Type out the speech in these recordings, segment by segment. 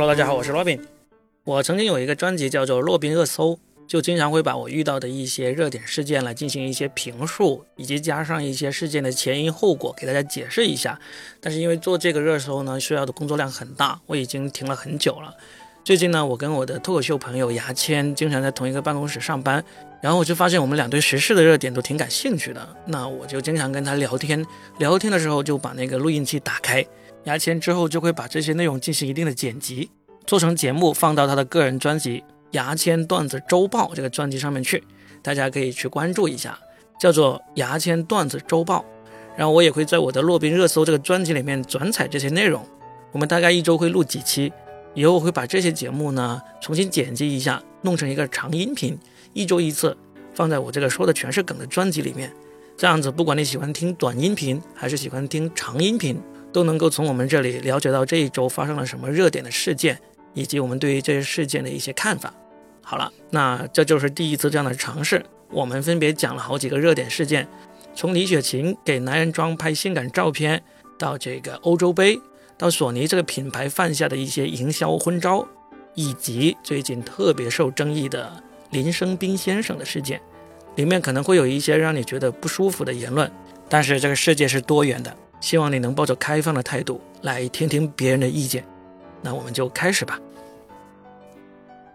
Hello，大家好，我是 Robin。我曾经有一个专辑叫做《洛宾热搜》，就经常会把我遇到的一些热点事件来进行一些评述，以及加上一些事件的前因后果，给大家解释一下。但是因为做这个热搜呢，需要的工作量很大，我已经停了很久了。最近呢，我跟我的脱口秀朋友牙签经常在同一个办公室上班，然后我就发现我们俩对时事的热点都挺感兴趣的。那我就经常跟他聊天，聊天的时候就把那个录音器打开，牙签之后就会把这些内容进行一定的剪辑。做成节目放到他的个人专辑《牙签段子周报》这个专辑上面去，大家可以去关注一下，叫做《牙签段子周报》。然后我也会在我的洛宾热搜这个专辑里面转采这些内容。我们大概一周会录几期，以后我会把这些节目呢重新剪辑一下，弄成一个长音频，一周一次，放在我这个说的全是梗的专辑里面。这样子，不管你喜欢听短音频还是喜欢听长音频，都能够从我们这里了解到这一周发生了什么热点的事件。以及我们对于这些事件的一些看法。好了，那这就是第一次这样的尝试。我们分别讲了好几个热点事件，从李雪琴给男人装拍性感照片，到这个欧洲杯，到索尼这个品牌犯下的一些营销昏招，以及最近特别受争议的林生斌先生的事件。里面可能会有一些让你觉得不舒服的言论，但是这个世界是多元的，希望你能抱着开放的态度来听听别人的意见。那我们就开始吧。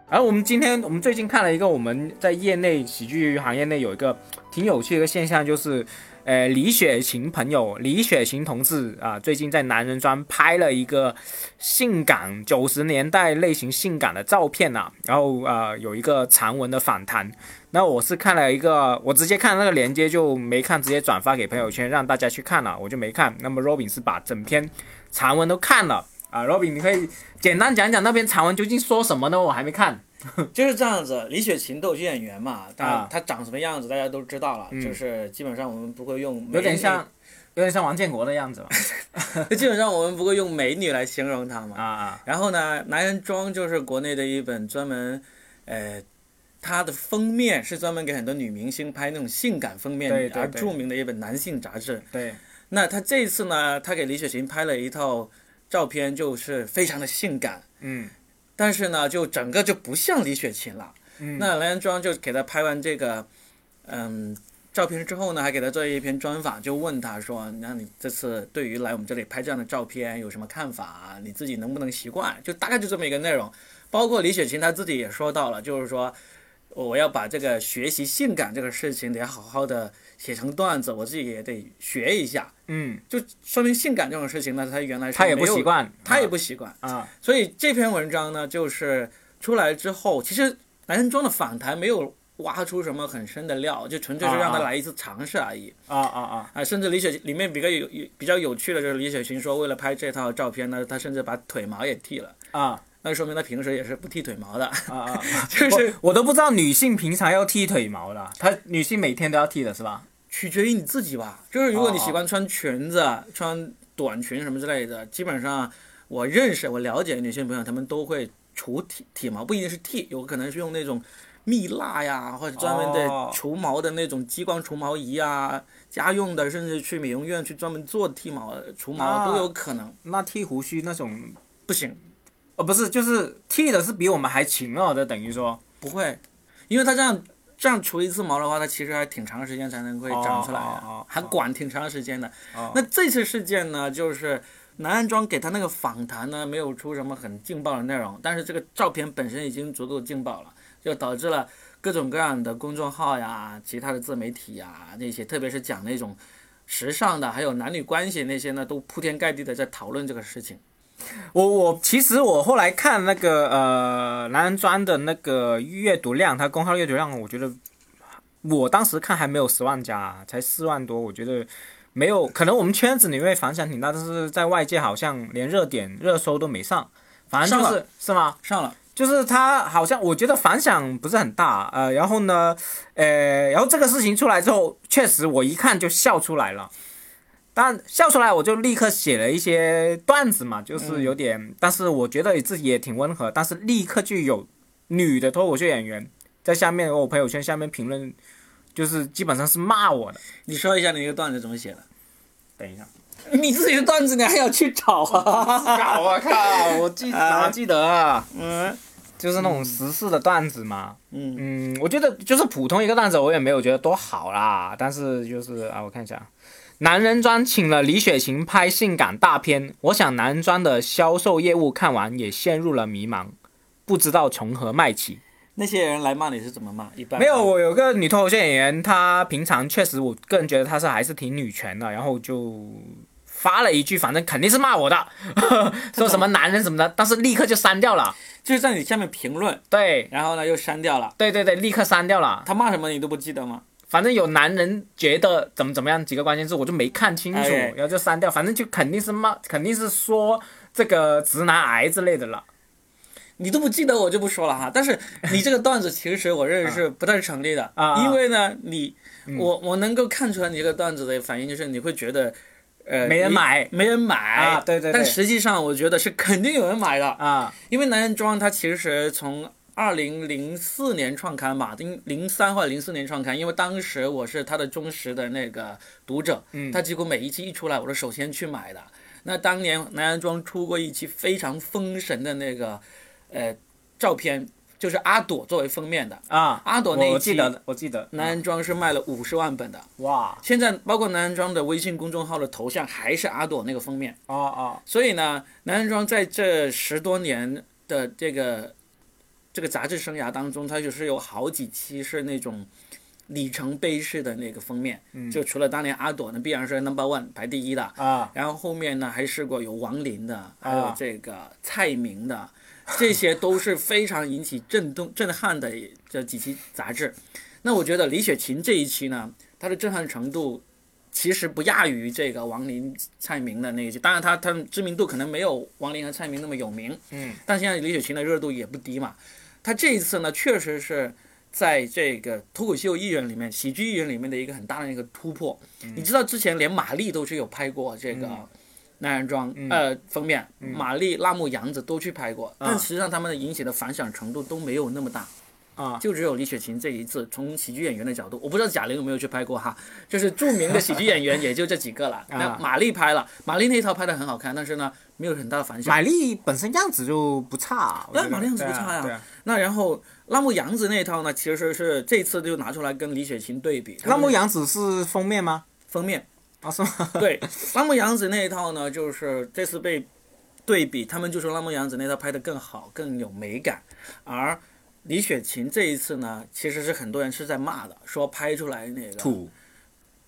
而我们今天，我们最近看了一个我们在业内喜剧行业内有一个挺有趣的一个现象，就是，呃，李雪琴朋友李雪琴同志啊，最近在男人装拍了一个性感九十年代类型性感的照片呐，然后啊有一个长文的访谈。那我是看了一个，我直接看那个链接就没看，直接转发给朋友圈让大家去看了，我就没看。那么 Robin 是把整篇长文都看了。啊，Robin，你可以简单讲讲那篇长文究竟说什么呢？我还没看。就是这样子，李雪琴逗趣演员嘛，她她长什么样子大家都知道了，就是基本上我们不会用，有点像，有点像王建国的样子嘛。基本上我们不会用美女来形容她嘛。啊啊。然后呢，男人装就是国内的一本专门，呃，它的封面是专门给很多女明星拍那种性感封面而著名的一本男性杂志。对。那他这次呢，他给李雪琴拍了一套。照片就是非常的性感，嗯，但是呢，就整个就不像李雪琴了。嗯，那蓝庄就给她拍完这个，嗯，照片之后呢，还给她做一篇专访，就问她说：“那你这次对于来我们这里拍这样的照片有什么看法？你自己能不能习惯？”就大概就这么一个内容。包括李雪琴她自己也说到了，就是说我要把这个学习性感这个事情得好好的。写成段子，我自己也得学一下。嗯，就说明性感这种事情呢，他原来他也不习惯，他也不习惯啊。所以这篇文章呢，就是出来之后，其实男人装的访谈没有挖出什么很深的料，就纯粹是让他来一次尝试而已。啊啊啊！啊，甚至李雪里面比较有比较有趣的就是李雪琴说，为了拍这套照片呢，她甚至把腿毛也剃了啊。那说明她平时也是不剃腿毛的啊啊！就是我都不知道女性平常要剃腿毛的，她女性每天都要剃的是吧？取决于你自己吧，就是如果你喜欢穿裙子、穿短裙什么之类的，基本上我认识、我了解女性朋友，她们都会除体体毛，不一定是剃，有可能是用那种蜜蜡呀，或者专门的除毛的那种激光除毛仪啊，家用的，甚至去美容院去专门做剃毛、除毛都有可能。那剃胡须那种不行，哦，不是，就是剃的是比我们还勤了的，等于说不会，因为他这样。这样除一次毛的话，它其实还挺长时间才能会长出来的，还管挺长时间的。那这次事件呢，就是南安庄给他那个访谈呢，没有出什么很劲爆的内容，但是这个照片本身已经足够劲爆了，就导致了各种各样的公众号呀、其他的自媒体呀那些，特别是讲那种时尚的，还有男女关系那些呢，都铺天盖地的在讨论这个事情。我我其实我后来看那个呃男人专的那个阅读量，他公号阅读量，我觉得我当时看还没有十万加，才四万多，我觉得没有可能我们圈子里面反响挺大，但是在外界好像连热点热搜都没上，反正就是是吗？上了，就是他好像我觉得反响不是很大，呃，然后呢，呃，然后这个事情出来之后，确实我一看就笑出来了。但笑出来，我就立刻写了一些段子嘛，就是有点，但是我觉得自己也挺温和，但是立刻就有女的脱口秀演员在下面我朋友圈下面评论，就是基本上是骂我的。你说一下你那个段子怎么写的？等一下，你自己的段子你还要去找啊？搞啊靠！我记 哪记得啊？嗯就是那种时事的段子嘛。嗯，嗯，我觉得就是普通一个段子，我也没有觉得多好啦。但是就是啊，我看一下，男人装请了李雪琴拍性感大片，我想男人装的销售业务看完也陷入了迷茫，不知道从何卖起。那些人来骂你是怎么骂？一般没有，我有个女脱口秀演员，她平常确实，我个人觉得她是还是挺女权的，然后就发了一句，反正肯定是骂我的，说什么男人什么的，但是立刻就删掉了。就是在你下面评论，对，然后呢又删掉了。对对对，立刻删掉了。他骂什么你都不记得吗？反正有男人觉得怎么怎么样几个关键字，我就没看清楚，哎然后就删掉。反正就肯定是骂，肯定是说这个直男癌之类的了。你都不记得我就不说了哈。但是你这个段子其实我认为是 不太成立的，啊啊因为呢，你我我能够看出来你这个段子的反应就是你会觉得，呃，没人买没人买啊对对对但实际上我觉得是肯定有人买的，啊因为男人装它其实从。二零零四年创刊吧，零零三或者零四年创刊，因为当时我是他的忠实的那个读者，嗯他几乎每一期一出来，我都首先去买的。那当年南安庄出过一期非常封神的那个，呃，照片，就是阿朵作为封面的。啊！阿朵那一期我记得，我记得。南安装是卖了五十万本的，哇现在包括南安庄的微信公众号的头像还是阿朵那个封面。哦哦所以呢，南安庄在这十多年的这个这个杂志生涯当中，它就是有好几期是那种里程碑式的那个封面，嗯就除了当年阿朵呢必然是 number one 排第一的，啊然后后面呢还试过有王林的，还有啊这个蔡明的，这些都是非常引起震动震撼的这几期杂志。那我觉得李雪琴这一期呢，它的震撼程度其实不亚于这个王林、蔡明的那一期。当然他，他们知名度可能没有王林和蔡明那么有名，嗯，但现在李雪琴的热度也不低嘛。他这一次呢，确实是在这个脱口秀艺人里面、喜剧艺人里面的一个很大的一个突破。你知道之前连马丽都是有拍过这个男人装、呃封面，马丽、辣目洋子都去拍过，但实际上他们的引起的反响程度都没有那么大。啊就只有李雪琴这一次，从喜剧演员的角度，我不知道贾玲有没有去拍过哈，就是著名的喜剧演员也就这几个了。那马丽拍了，马丽那一套拍的很好看，但是呢，没有很大的反响。马丽本身样子就不差，对马丽样子不差呀那然后辣目洋子那一套呢，其实是这次就拿出来跟李雪琴对比。辣目洋子是封面吗？封面，啊，是吗？对，辣目洋子那一套呢，就是这次被对比，他们就说辣目洋子那套拍的更好，更有美感，而李雪琴这一次呢，其实是很多人是在骂的，说拍出来那个土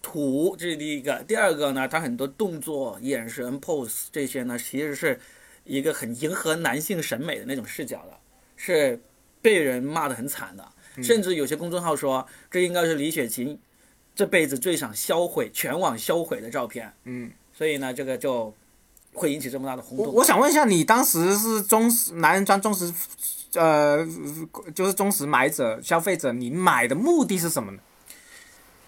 土，这是第一个。第二个呢，她很多动作、眼神、pose 这些呢，其实是一个很迎合男性审美的那种视角的，是被人骂得很惨的。甚至有些公众号说，这应该是李雪琴这辈子最想销毁、全网销毁的照片。嗯，所以呢，这个就会引起这么大的轰动。我我想问一下，你当时是忠实男人装忠实，呃，就是忠实买者、消费者，你买的目的是什么呢？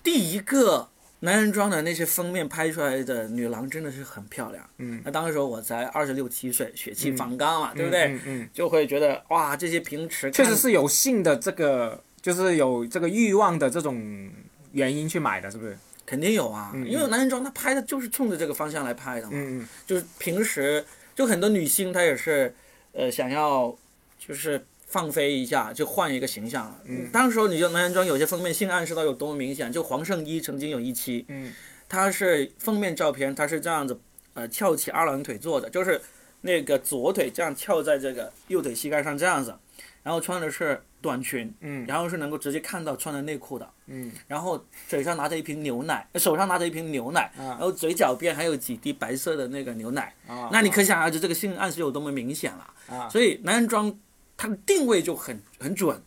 第一个男人装的那些封面拍出来的女郎真的是很漂亮。嗯，那当时我才二十六七岁，血气方刚嘛，对不对？嗯嗯，就会觉得哇，这些平时确实是有性的这个，就是有这个欲望的这种原因去买的，是不是？肯定有啊，嗯因为男人装他拍的就是冲着这个方向来拍的嘛，嗯嗯就是平时就很多女性她也是呃想要就是放飞一下，就换一个形象。嗯，当时候你就男人装有些封面性暗示到有多么明显，就黄圣依曾经有一期，嗯。他是封面照片，他是这样子呃翘起二郎腿坐的，就是那个左腿这样翘在这个右腿膝盖上这样子，然后穿的是短裙，嗯。然后是能够直接看到穿的内裤的。嗯。然后嘴上拿着一瓶牛奶，呃手上拿着一瓶牛奶，啊。然后嘴角边还有几滴白色的那个牛奶，啊，那你可想而知这个性暗示有多么明显了。啊。所以男人装它的定位就很很准，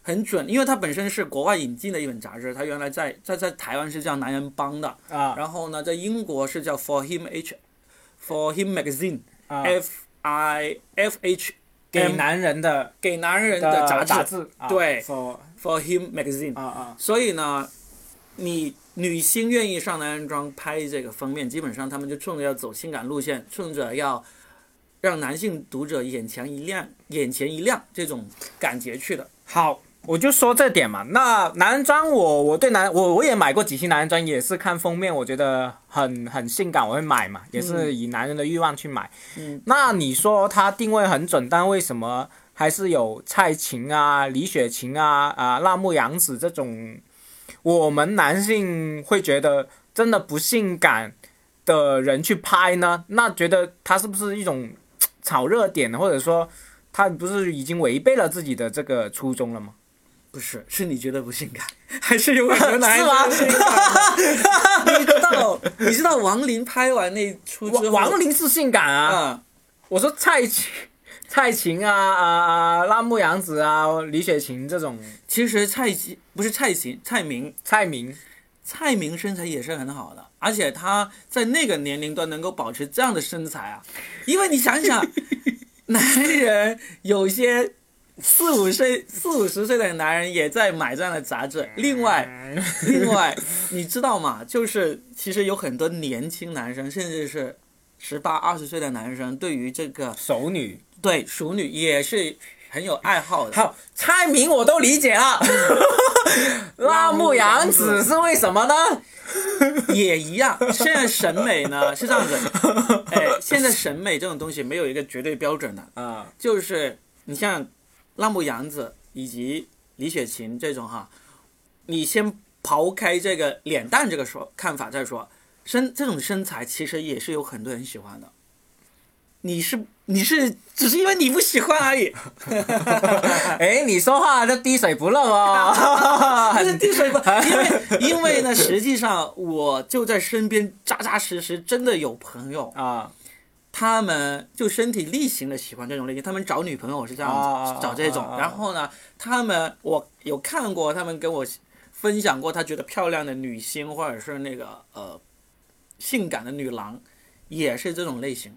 很准，因为它本身是国外引进的一本杂志，它原来在在在台湾是叫男人帮的，啊。然后呢在英国是叫 For Him H For Him Magazine 啊。F I F H 给男人的给男人的的杂杂志。志，啊对，for For Him Magazine。啊啊。所以呢，你女星愿意上男人装拍这个封面，基本上他们就冲着要走性感路线，冲着要让男性读者眼前一亮、眼前一亮这种感觉去的。好，我就说这点嘛。那男人装我我对男我我也买过几期男人装，也是看封面，我觉得很很性感，我会买嘛，也是以男人的欲望去买。嗯，那你说它定位很准，但为什么还是有蔡琴啊、李雪琴啊、啊辣目洋子这种，我们男性会觉得真的不性感的人去拍呢？那觉得他是不是一种炒热点呢？或者说他不是已经违背了自己的这个初衷了吗？不是，是你觉得不性感，还是有很多男的？你知道，你知道王林拍完那出之后，王王林是性感啊，嗯，我说蔡琴、蔡琴啊啊啊，辣目洋子啊，李雪琴这种，其实蔡琴不是蔡琴，蔡明，蔡明蔡明身材也是很好的，而且他在那个年龄段能够保持这样的身材啊，因为你想想，男人有些四五岁、四五十岁的男人也在买这样的杂志。另外，另外，你知道吗？就是其实有很多年轻男生，甚至是十八、二十岁的男生，对于这个熟女。对熟女也是很有爱好的。好，蔡明我都理解了，辣目洋子是为什么呢？也一样。现在审美呢 是这样子，哎，现在审美这种东西没有一个绝对标准的，啊，就是你像辣目洋子以及李雪琴这种哈，你先刨开这个脸蛋这个说看法再说，身这种身材其实也是有很多人喜欢的。你是你是只是因为你不喜欢而已，哎，你说话就滴水不漏哦。不是滴水不，因为因为呢，实际上我就在身边扎扎实实，真的有朋友，啊，他们就身体力行的喜欢这种类型，他们找女朋友是这样子、啊找这种。然后呢，他们我有看过，他们跟我分享过，他觉得漂亮的女星或者是那个呃性感的女郎，也是这种类型，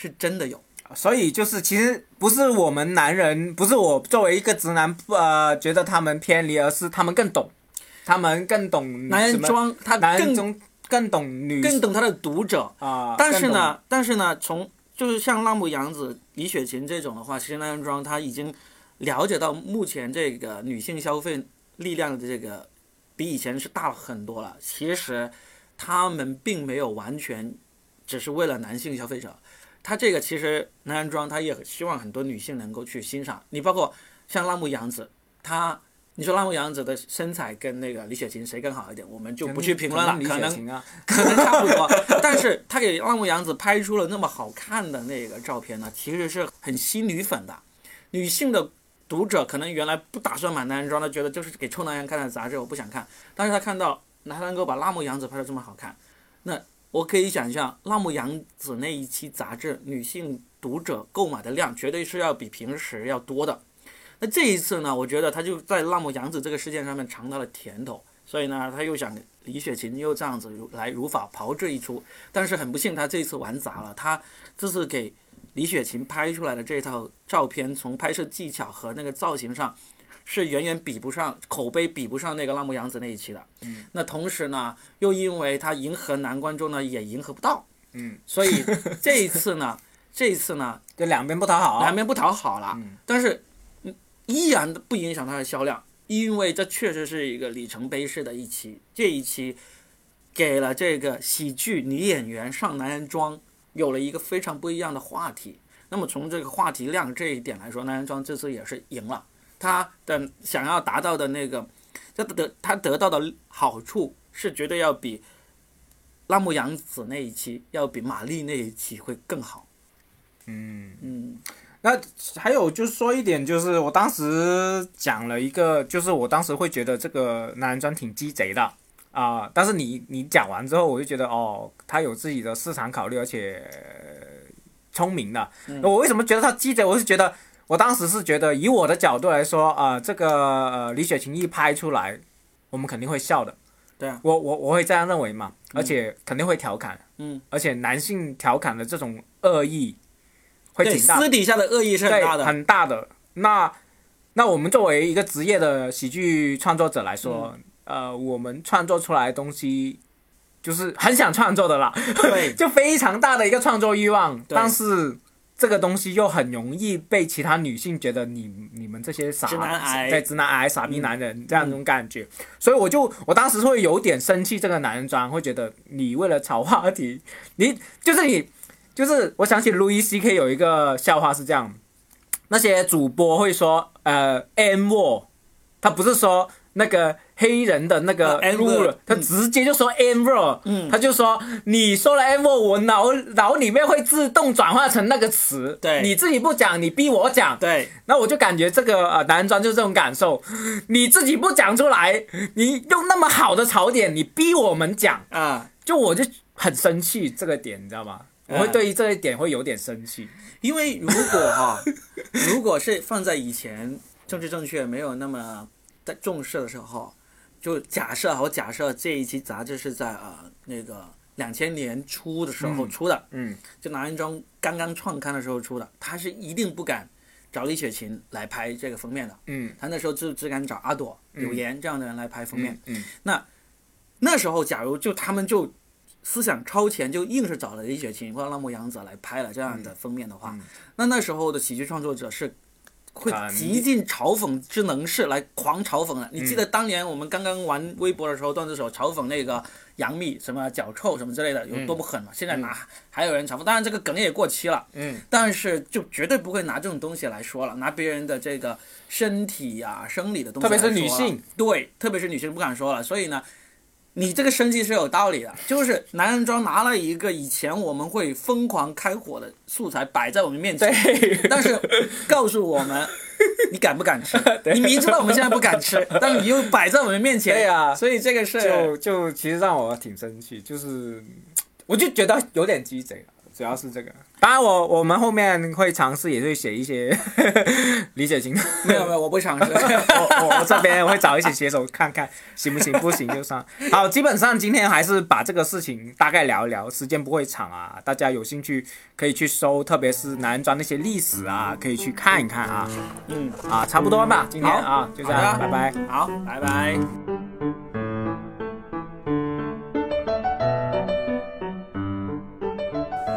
是真的有。所以就是其实不是我们男人，不是我作为一个直男，呃，觉得他们偏离，而是他们更懂，他们更懂男人装他更男人中更懂女更懂他的读者，啊，但是呢，但是呢，从就是像辣目洋子、李雪琴这种的话，其实男人装他已经了解到目前这个女性消费力量的这个比以前是大了很多了。其实他们并没有完全只是为了男性消费者，他这个其实男人装他也很希望很多女性能够去欣赏。你包括像辣目洋子，他你说辣目洋子的身材跟那个李雪琴谁更好一点，我们就不去评论了，李可能雪琴啊，可能差不多，但是他给辣目洋子拍出了那么好看的那个照片呢，其实是很吸女粉的。女性的读者可能原来不打算买男人装，的觉得就是给臭男人看的杂志，我不想看。但是他看到他能够把辣目洋子拍的这么好看，那我可以想象辣目洋子那一期杂志女性读者购买的量绝对是要比平时要多的。那这一次呢，我觉得他就在辣目洋子这个事件上面尝到了甜头，所以呢，他又想李雪琴又这样子如来如法炮制一出，但是很不幸，他这次玩砸了，他这次给李雪琴拍出来的这套照片，从拍摄技巧和那个造型上，是远远比不上，口碑比不上那个辣目洋子那一期的。嗯。那同时呢，又因为他迎合男观众呢，也迎合不到，嗯，所以这一次呢，这一次呢，就两边不讨好，两边不讨好了。嗯但是嗯依然不影响它的销量，因为这确实是一个里程碑式的一期。这一期给了这个喜剧女演员上男人装有了一个非常不一样的话题。那么从这个话题量这一点来说，男人装这次也是赢了。他的想要达到的那个，这得他得到的好处是绝对要比辣目洋子那一期，要比玛丽那一期会更好。嗯。嗯那还有就是说一点，就是我当时讲了一个，就是我当时会觉得这个男人装挺鸡贼的啊、但是你你讲完之后，我就觉得哦，他有自己的市场考虑，而且呃聪明的。嗯我为什么觉得他鸡贼？我是觉得我当时是觉得，以我的角度来说啊、这个呃李雪琴一拍出来，我们肯定会笑的。对啊，我我我会这样认为嘛，而且肯定会调侃，嗯，而且男性调侃的这种恶意会，挺大的。私底下的恶意是很，大的。很大的。那那我们作为一个职业的喜剧创作者来说，嗯呃，我们创作出来的东西就是很想创作的啦，对 就非常大的一个创作欲望，对但是这个东西又很容易被其他女性觉得你你们这些傻直男癌。对直男癌傻逼男人、这样一种感觉，所以我就我当时会有点生气这个男人装，会觉得你为了炒话题，你就是你就是我想起 Louis C K 有一个笑话是这样，那些主播会说呃 N word，他不是说那个黑人的那个他直接就说 N 他就说你说了 N 我脑脑里面会自动转化成那个词，对。你自己不讲，你逼我讲，对，那我就感觉这个呃男装就是这种感受，你自己不讲出来，你用那么好的槽点，你逼我们讲，啊，就我就很生气这个点，你知道吗？我会对于这一点会有点生气。因为如果哈，如果是放在以前政治正确没有那么在重视的时候，就假设好假设这一期杂志是在呃那个两千年初的时候嗯出的，嗯就男人装刚刚创刊的时候出的，他是一定不敢找李雪琴来拍这个封面的，嗯他那时候就只敢找阿朵、嗯柳岩这样的人来拍封面。嗯那那时候，假如就他们就思想超前，就硬是找了李雪琴或者浪木洋子来拍了这样的封面的话，嗯那那时候的喜剧创作者是会极尽嘲讽之能事来狂嘲讽的。你记得嗯当年我们刚刚玩微博的时候，段子手嘲讽那个杨幂什么脚臭什么之类的有多么狠嘛？现在拿还有人嘲讽，当然这个梗也过期了，嗯但是就绝对不会拿这种东西来说了，拿别人的这个身体呀、生理的东西特别是女性对，特别是女性不敢说了，所以呢。你这个生气是有道理的，就是男人装拿了一个以前我们会疯狂开火的素材摆在我们面前，对，但是告诉我们，你敢不敢吃？你明知道我们现在不敢吃，但是你又摆在我们面前，对呀所以这个事就就其实让我挺生气，就是我就觉得有点鸡贼了，主要是这个。当然我我们后面会尝试，也会写一些 理解型。没有没有，我不尝试。我我我这边会找一些写手看看行不行，不行就算。好，基本上今天还是把这个事情大概聊一聊，时间不会长啊，大家有兴趣可以去搜，特别是男人装那些历史啊，可以去看一看啊嗯，啊，差不多吧，今天啊就这样，拜拜。好，拜拜。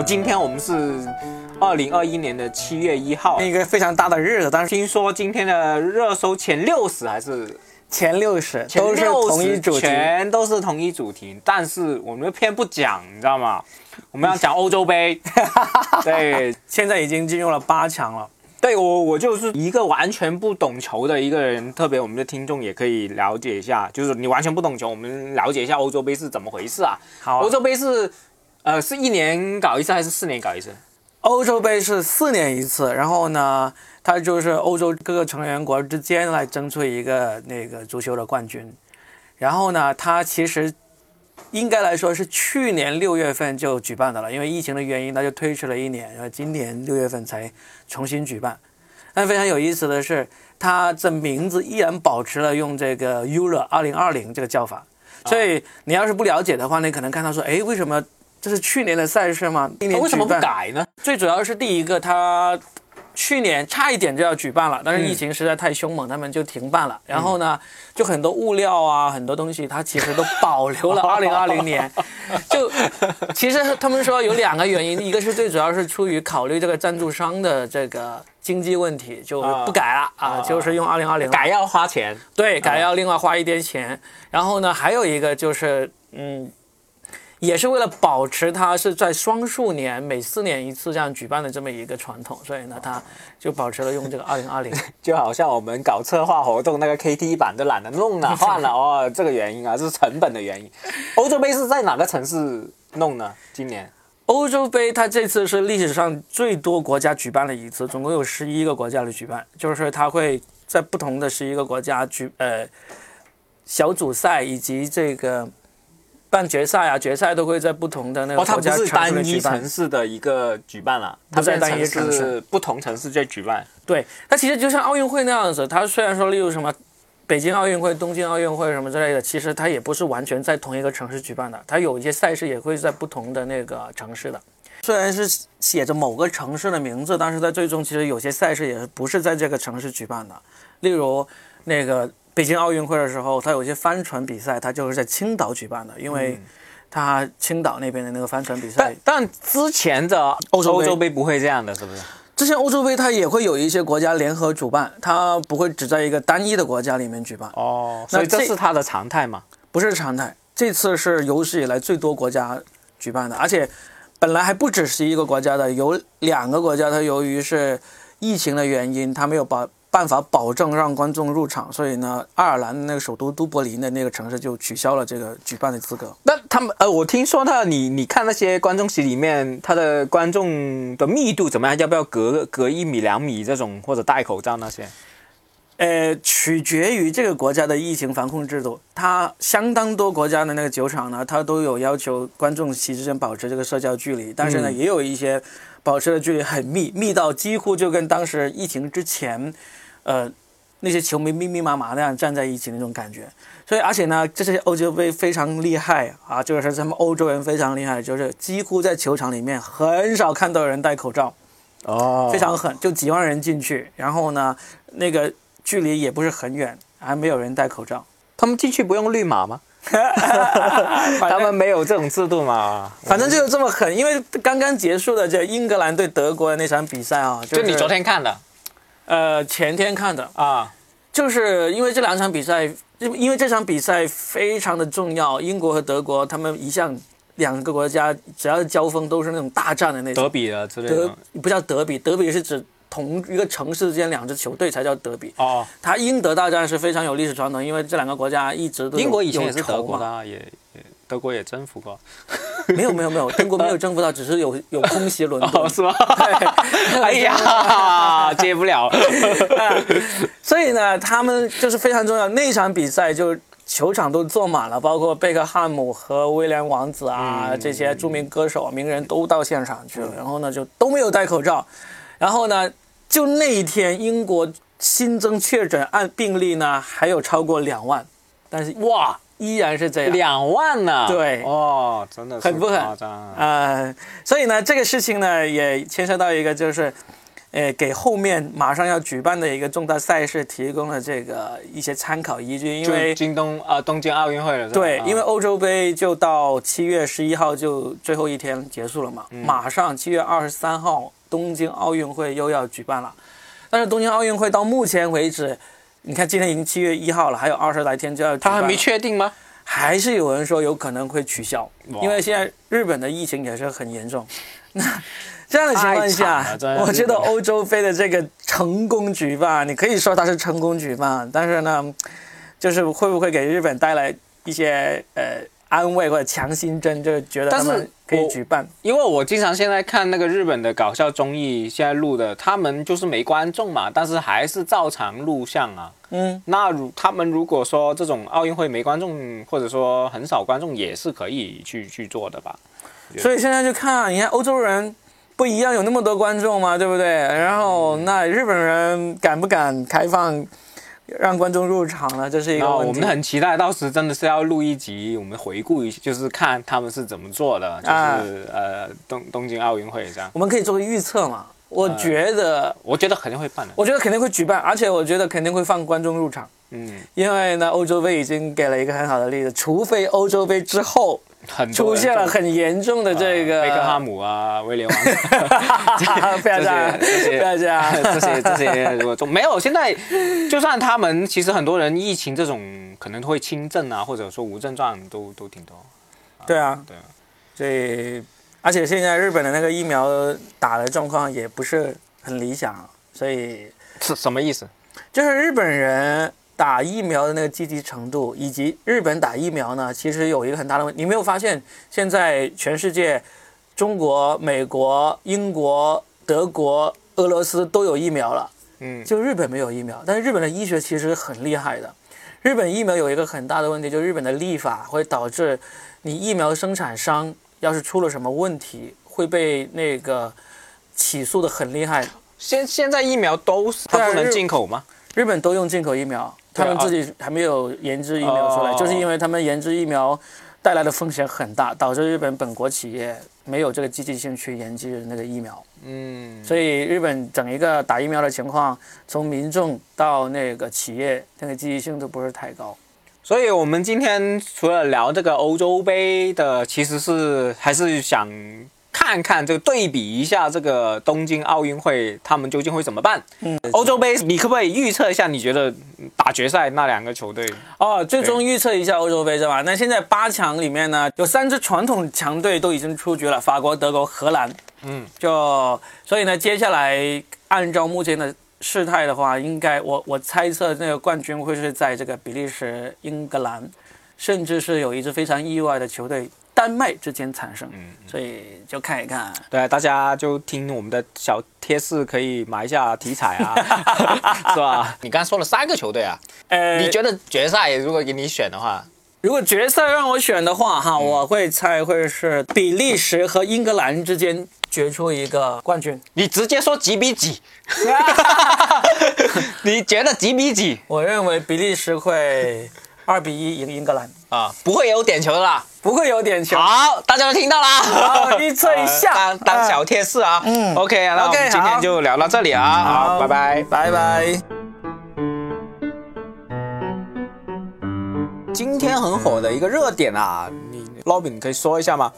今天我们是二零二一年的七月一号，一个非常大的日子，但是听说今天的热搜前六十还是前六十前都是同一主题。全都是同一主题，但是我们偏不讲，你知道吗？我们要讲欧洲杯，对现在已经进入了八强了。对，我我就是一个完全不懂球的一个人，特别我们的听众也可以了解一下，就是你完全不懂球，我们了解一下欧洲杯是怎么回事啊？好啊欧洲杯是呃是一年搞一次还是四年搞一次？欧洲杯是四年一次，然后呢，它就是欧洲各个成员国之间来争出一个那个足球的冠军。然后呢，它其实应该来说是去年六月份就举办的了，因为疫情的原因，它就推迟了一年，然后今年六月份才重新举办。但非常有意思的是，它这名字依然保持了用这个 Euro 二零二零这个叫法。所以你要是不了解的话，你可能看到说，哎，为什么这是去年的赛事嘛？今年为什么不改呢？最主要是第一个，他去年差一点就要举办了，但是疫情实在太凶猛，他们就停办了。然后呢，就很多物料啊，很多东西，它其实都保留了 二零二零年。就其实他们说有两个原因，一个是最主要是出于考虑这个赞助商的这个经济问题，就不改了啊，就是用二零二零改要花钱，对，改要另外花一点钱。然后呢，还有一个就是，嗯，也是为了保持它是在双数年每四年一次这样举办的这么一个传统，所以呢，它就保持了用这个二零二零。就好像我们搞策划活动那个 KT 版都懒得弄了，换了哦，这个原因啊，是成本的原因。欧洲杯是在哪个城市弄呢？今年欧洲杯它这次是历史上最多国家举办了一次，总共有十一个国家的举办，就是它会在不同的十一个国家举呃小组赛以及这个半决赛啊决赛都会在不同的那个哦，它不是城市里单一。城市的一个举办了，它在单一变成城市是不同城市在举办。对，它其实就像奥运会那样子，它虽然说例如什么北京奥运会、东京奥运会什么之类的，其实它也不是完全在同一个城市举办的，它有一些赛事也会在不同的那个城市的。虽然是写着某个城市的名字，但是在最终其实有些赛事也不是在这个城市举办的。例如那个北京奥运会的时候，它有些帆船比赛，它就是在青岛举办的，因为它青岛那边的那个帆船比但赛。但之前的欧洲杯欧洲杯不会这样的，是不是？之前欧洲杯它也会有一些国家联合主办，它不会只在一个单一的国家里面举办，哦，那所以这这是它的常态嘛？不是常态。这次是有史以来最多国家举办的，而且本来还不只是一个国家的，有两个国家，它由于是疫情的原因，它没有把办法保证让观众入场，所以呢，爱尔兰的那个首都都柏林的那个城市就取消了这个举办的资格。那他们呃，我听说他你你看那些观众席里面，他的观众的密度怎么样？要不要隔隔一米两米这种，或者戴口罩那些？呃，取决于这个国家的疫情防控制度。它相当多国家的那个酒厂呢，它都有要求观众席之间保持这个社交距离，但是呢，嗯也有一些保持的距离很密，密到几乎就跟当时疫情之前，呃，那些球迷密密麻麻那样站在一起那种感觉。所以，而且呢，这些欧洲杯非常厉害啊，就是他们欧洲人非常厉害，就是几乎在球场里面很少看到有人戴口罩。哦非常狠，就几万人进去，然后呢，那个距离也不是很远，还没有人戴口罩。他们进去不用绿码吗？他们没有这种制度嘛？反正就是这么狠，因为刚刚结束的这英格兰对德国的那场比赛啊，就是你昨天看的呃前天看的，啊？就是因为这两场比赛，因因为这场比赛非常的重要，英国和德国他们一向两个国家只要是交锋都是那种大战的那种德比啊之类德的。不叫德比，德比是指同一个城市之间两支球队才叫德比。哦，它英德大战是非常有历史传统，因为这两个国家一直都英国以前也是德国的也德国也征服过。没有没有没有，英 国没有征服到，只是有有空袭伦敦。哦，是吧？哎呀，接不了。所以呢，他们就是非常重要。那场比赛就球场都坐满了，包括贝克汉姆和威廉王子啊、嗯这些著名歌手、名人都到现场去了。然后呢，就都没有戴口罩。然后呢，就那一天，英国新增确诊案病例呢还有超过两万，但是哇，依然是这样。两万呢？对哦，真的是很不狠夸张啊。呃，所以呢，这个事情呢也牵涉到一个就是，呃，给后面马上要举办的一个重大赛事提供了这个一些参考依据，因为京东啊，东京奥运会了，对，啊因为欧洲杯就到七月十一号就最后一天结束了嘛，嗯马上七月二十三号东京奥运会又要举办了，但是东京奥运会到目前为止。你看，今天已经七月一号了，还有二十来天就要。他还没确定吗？还是有人说有可能会取消，因为现在日本的疫情也是很严重。那这样的情况下我觉得欧洲杯的这个成功举办，你可以说它是成功举办，但是呢，就是会不会给日本带来一些呃安慰或者强心针，就是觉得他们可以举办。因为我经常现在看那个日本的搞笑综艺，现在录的，他们就是没观众嘛，但是还是照常录像啊。嗯，那如他们如果说这种奥运会没观众，或者说很少观众，也是可以去去做的吧？所以现在就看啊，你看欧洲人不一样，有那么多观众嘛，对不对？然后嗯那日本人敢不敢开放让观众入场了？这是一个问题。我们很期待，到时真的是要录一集，我们回顾一下，就是看他们是怎么做的，就是、啊呃东东京奥运会这样。我们可以做个预测嘛？我嗯觉得，我觉得肯定会办的。我觉得肯定会举办，而且我觉得肯定会放观众入场，嗯，因为呢，欧洲杯已经给了一个很好的例子，除非欧洲杯之后很出现了很严重的这个，呃贝克汉姆啊，威廉王子，不要这样，不要这样，这些 这些如果都没有，现在就算他们其实很多人疫情这种可能会轻症啊，或者说无症状都都挺多。对啊，对啊，所以而且现在日本的那个疫苗打的状况也不是很理想，所以是什么意思？就是日本人打疫苗的那个积极程度，以及日本打疫苗呢，其实有一个很大的问题。你没有发现现在全世界，中国、美国、英国、德国、俄罗斯都有疫苗了，嗯，就日本没有疫苗。但是日本的医学其实很厉害的。日本疫苗有一个很大的问题，就是日本的立法会导致你疫苗生产商要是出了什么问题，会被那个起诉的很厉害。现现在疫苗都是它不能进口吗？日本都用进口疫苗，他们自己还没有研制疫苗出来，哦。就是因为他们研制疫苗带来的风险很大，导致日本本国企业没有这个积极性去研制那个疫苗，嗯，所以日本整一个打疫苗的情况，从民众到那个企业，那个积极性都不是太高。所以我们今天除了聊这个欧洲杯的，其实是还是想看看这个对比一下这个东京奥运会他们究竟会怎么办。嗯，欧洲杯你可不可以预测一下？你觉得打决赛那两个球队？哦，最终预测一下欧洲杯是吧？那现在八强里面呢，有三支传统强队都已经出局了，法国、德国、荷兰。嗯，就所以呢，接下来按照目前的事态的话，应该我我猜测那个冠军会是在这个比利时、英格兰，甚至是有一支非常意外的球队丹麦之间产生。嗯，所以就看一看。对，大家就听我们的小贴士，可以买一下题材啊，是吧？你刚刚说了三个球队啊，呃，你觉得决赛如果给你选的话，如果决赛让我选的话，哈，我会猜会是比利时和英格兰之间决出一个冠军。你直接说几比几？你觉得几比几我认为比利时会二比一赢英格兰，啊？不会有点球的啦。不会有点球。好，大家都听到啦。好预测一下呃 当当小贴士啊。嗯，OK，那我们今天就聊到这里啊。好，拜拜。拜拜。今天很火的一个热点啊，你 Robin 可以说一下吗？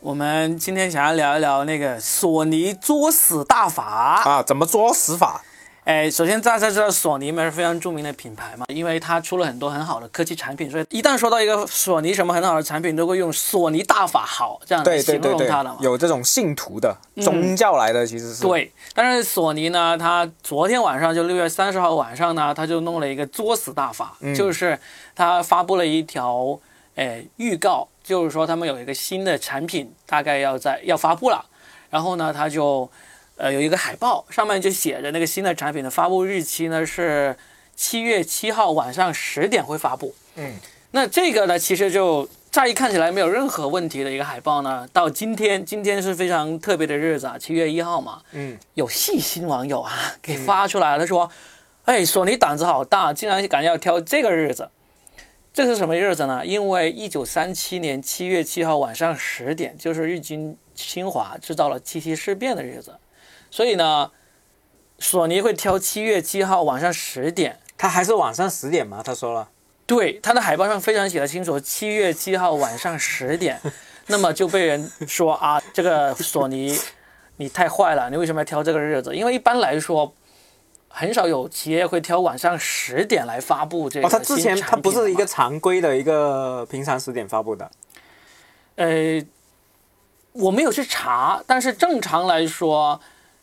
我们今天想要聊一聊那个索尼作死大法。啊，怎么作死法？哎，首先大家知道索尼嘛是非常著名的品牌嘛，因为它出了很多很好的科技产品，所以一旦说到一个索尼什么很好的产品，都会用索尼大法好这样来形容它的嘛，。有这种信徒的宗教来的，其实是。对，但是索尼呢，它昨天晚上就六月三十号晚上呢，它就弄了一个作死大法，嗯就是它发布了一条哎预告，就是说他们有一个新的产品，大概要在要发布了，然后呢，它就呃有一个海报，上面就写着那个新的产品的发布日期呢是七月七号晚上十点会发布。嗯，那这个呢，其实就乍一看起来没有任何问题的一个海报呢，到今天，今天是非常特别的日子啊，七月一号嘛，嗯，有细心网友啊给发出来了，他说：“哎，索尼胆子好大，竟然敢要挑这个日子。这是什么日子呢？因为一九三七年七月七号晚上十点，就是日军侵华制造了七七事变的日子，所以呢，索尼会挑七月七号晚上十点。他还是晚上十点吗？他说了。对，他的海报上非常写的清楚，七月七号晚上十点，那么就被人说啊，这个索尼你太坏了，你为什么要挑这个日子？因为一般来说，很少有企业会挑晚上十点来发布这个哦，他之前他不是一个常规的一个平常十点发布的。呃，我没有去查，但是正常来说。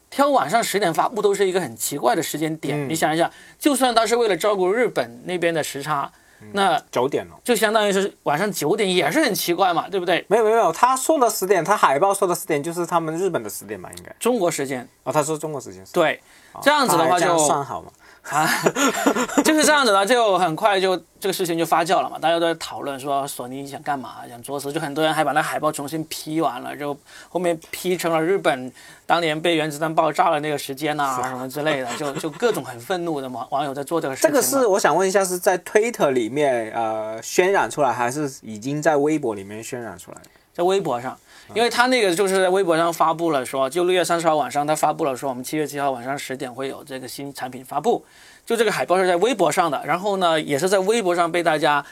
挑晚上十点发布都是一个很奇怪的时间点，嗯你想一下，就算他是为了照顾日本那边的时差，那九点了。就相当于是晚上九点，也是很奇怪嘛，对不对？没有没有没有，他说的十点，他海报说的十点就是他们日本的十点嘛，应该。中国时间，哦，他说中国时间是。对，这样子的话就算好嘛？啊，就是这样子的，就很快就这个事情就发酵了嘛，大家都在讨论说索尼想干嘛，想作死，就很多人还把那海报重新 P 完了，就后面 P 成了日本当年被原子弹爆炸的那个时间呐、什么之类的，就就各种很愤怒的网网友在做这个事情。这个是我想问一下，是在推特里面呃渲染出来，还是已经在微博里面渲染出来？在微博上，因为他那个就是在微博上发布了说，就六月三十号晚上他发布了说，我们七月七号晚上十点会有这个新产品发布，就这个海报是在微博上的，然后呢也是在微博上被大家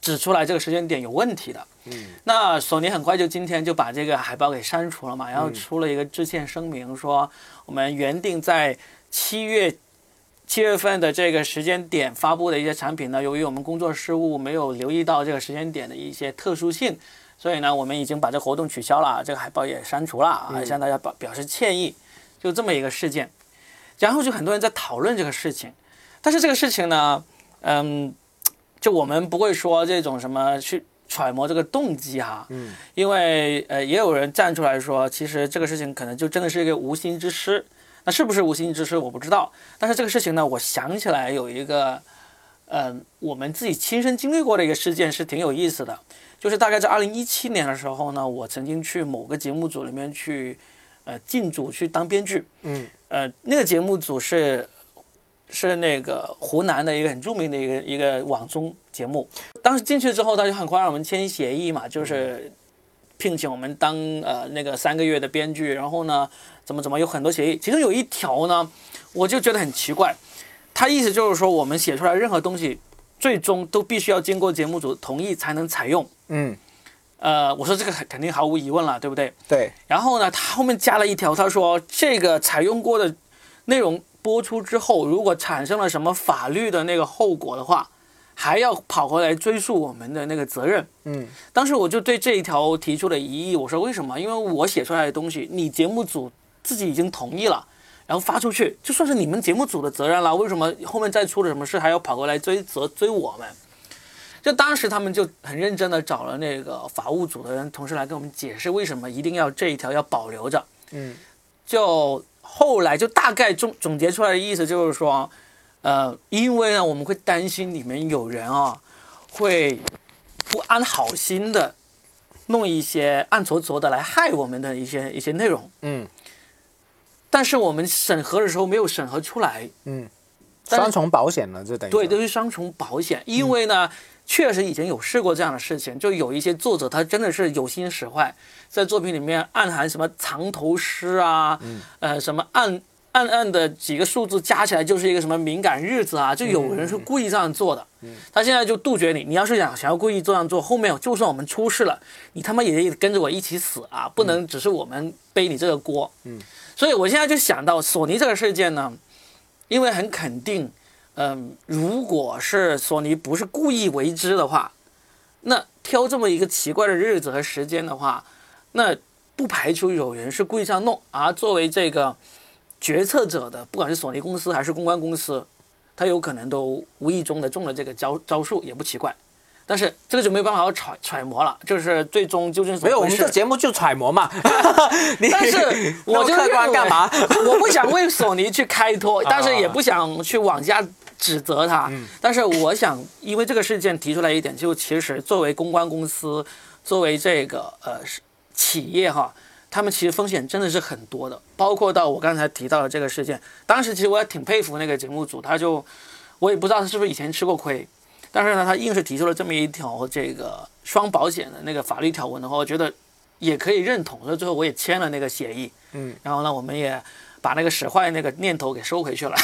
指出来这个时间点有问题的。嗯，那索尼很快就今天就把这个海报给删除了嘛，然后出了一个致歉声明，说我们原定在七月。七月份的这个时间点发布的一些产品呢，由于我们工作失误，没有留意到这个时间点的一些特殊性，所以呢，我们已经把这个活动取消了，这个海报也删除了啊，向大家表表示歉意，就这么一个事件。然后就很多人在讨论这个事情，但是这个事情呢，嗯，就我们不会说这种什么去揣摩这个动机哈，嗯，因为呃，也有人站出来说，其实这个事情可能就真的是一个无心之失。那是不是无心之失我不知道，但是这个事情呢，我想起来有一个，呃，我们自己亲身经历过的一个事件是挺有意思的，就是大概在二零一七年的时候呢，我曾经去某个节目组里面去，呃，进组去当编剧，嗯，呃，那个节目组是是那个湖南的一个很著名的一个一个网综节目，当时进去之后，他就很快让我们签协议嘛，就是聘请我们当呃那个三个月的编剧，然后呢，怎么怎么有很多协议，其中有一条呢，我就觉得很奇怪，他意思就是说我们写出来任何东西最终都必须要经过节目组同意才能采用。嗯，呃，我说这个肯肯定毫无疑问了，对不对？对，然后呢，他后面加了一条，他说这个采用过的内容播出之后，如果产生了什么法律的那个后果的话，还要跑回来追溯我们的那个责任。嗯当时我就对这一条提出了疑义，我说为什么？因为我写出来的东西，你节目组自己已经同意了，然后发出去，就算是你们节目组的责任了，为什么后面再出了什么事还要跑过来追责追我们？就当时他们就很认真的找了那个法务组的人同事来跟我们解释为什么一定要这一条要保留着。嗯就后来就大概总总结出来的意思就是说，呃，因为呢我们会担心里面有人啊会不安好心的弄一些暗戳戳的来害我们的一些一些内容，嗯但是我们审核的时候没有审核出来，嗯，双重保险了，就等于对，说都是双重保险，因为呢，确实以前有试过这样的事情，就有一些作者他真的是有心使坏，在作品里面暗含什么藏头诗啊，嗯。呃，什么暗暗暗的几个数字加起来就是一个什么敏感日子啊，就有人是故意这样做的。嗯他现在就杜绝你，你要是想想要故意这样做，后面就算我们出事了，你他妈也得跟着我一起死啊，不能只是我们背你这个锅。嗯，所以我现在就想到索尼这个事件呢，因为很肯定。嗯，如果是索尼不是故意为之的话，那挑这么一个奇怪的日子和时间的话，那不排除有人是故意这样弄。而作为这个决策者的，不管是索尼公司还是公关公司，他有可能都无意中的中了这个招招数，也不奇怪。但是这个就没有办法揣揣摩了，就是最终究竟是怎没有，我们这节目就揣摩嘛。你但是我就认为观干嘛？我不想为索尼去开脱，但是也不想去往下指责他。但是我想，因为这个事件提出来一点，就其实作为公关公司，作为这个呃是企业哈，他们其实风险真的是很多的，包括到我刚才提到的这个事件。当时其实我也挺佩服那个节目组，他就我也不知道他是不是以前吃过亏，但是呢，他硬是提出了这么一条这个双保险的那个法律条文的话，我觉得也可以认同。所以最后我也签了那个协议。嗯，然后呢，我们也把那个使坏那个念头给收回去了。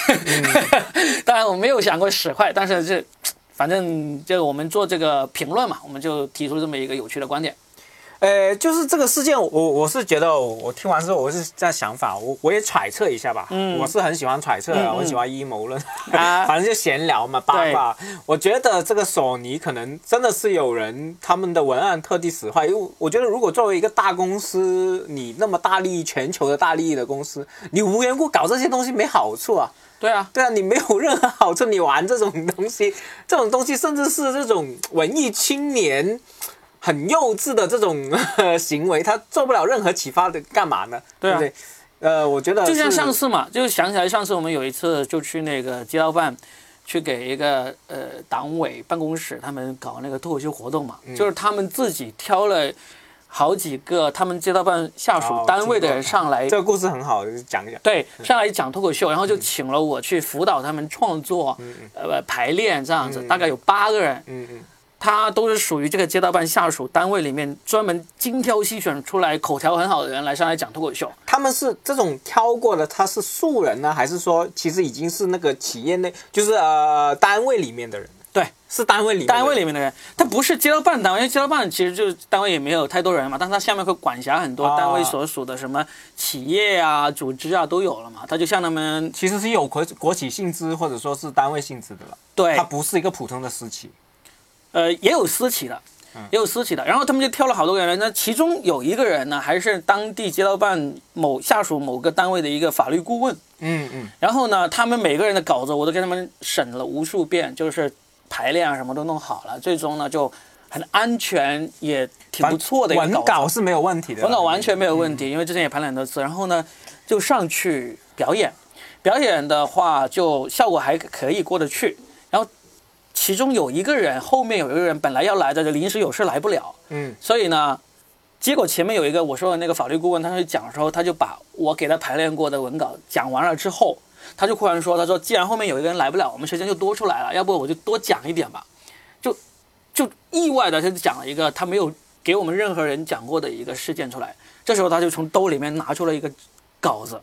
当然我没有想过使坏，但是这反正就我们做这个评论嘛，我们就提出这么一个有趣的观点。呃，就是这个事件，我我是觉得，我听完之后，我是这样想法，我我也揣测一下吧。嗯我是很喜欢揣测啊，我喜欢阴谋论，啊反正就闲聊嘛，八卦。我觉得这个索尼可能真的是有人他们的文案特地使坏，因为我觉得如果作为一个大公司，你那么大利益全球的大利益的公司，你无缘故搞这些东西没好处啊。对啊，对啊，你没有任何好处，你玩这种东西，这种东西甚至是这种文艺青年很幼稚的这种呃 行为，他做不了任何启发的，干嘛呢？对啊。不对？呃，我觉得就像上次嘛，就想起来上次我们有一次就去那个街道办，去给一个呃党委办公室他们搞那个脱口秀活动嘛，嗯。就是他们自己挑了好几个他们街道办下属哦单位的人上来这个故事很好，讲一讲。对，上来讲脱口秀，然后就请了我去辅导他们创作，呃，排练这样子，大概有八个人，嗯嗯，他都是属于这个街道办下属单位里面专门精挑细选出来口条很好的人来上来讲脱口秀。他们是这种挑过的，他是素人呢，还是说其实已经是那个企业内，就是呃单位里面的人？对，是单位里面单位里面的人，他不是街道办单位，因为街道办其实就是单位也没有太多人嘛，但他下面会管辖很多啊单位所属的什么企业啊、组织啊都有了嘛，他就像他们其实是有国国企性质或者说是单位性质的了，对他不是一个普通的私企。呃，也有私企的，也有私企的。然后他们就挑了好多个人，那其中有一个人呢，还是当地街道办某下属某个单位的一个法律顾问。嗯嗯，然后呢，他们每个人的稿子我都给他们审了无数遍，就是排练啊什么都弄好了，最终呢就很安全，也挺不错的一个文。稿是没有问题的，文稿完全没有问题，因为之前也排了很多次。然后呢，就上去表演，表演的话就效果还可以过得去。然后其中有一个人，后面有一个人本来要来的，就临时有事来不了，嗯。所以呢，结果前面有一个我说的那个法律顾问，他去讲的时候，他就把我给他排练过的文稿讲完了之后，他就忽然说，他说既然后面有一个人来不了，我们时间就多出来了，要不我就多讲一点吧，就就意外的他就讲了一个他没有给我们任何人讲过的一个事件出来，这时候他就从兜里面拿出了一个稿子，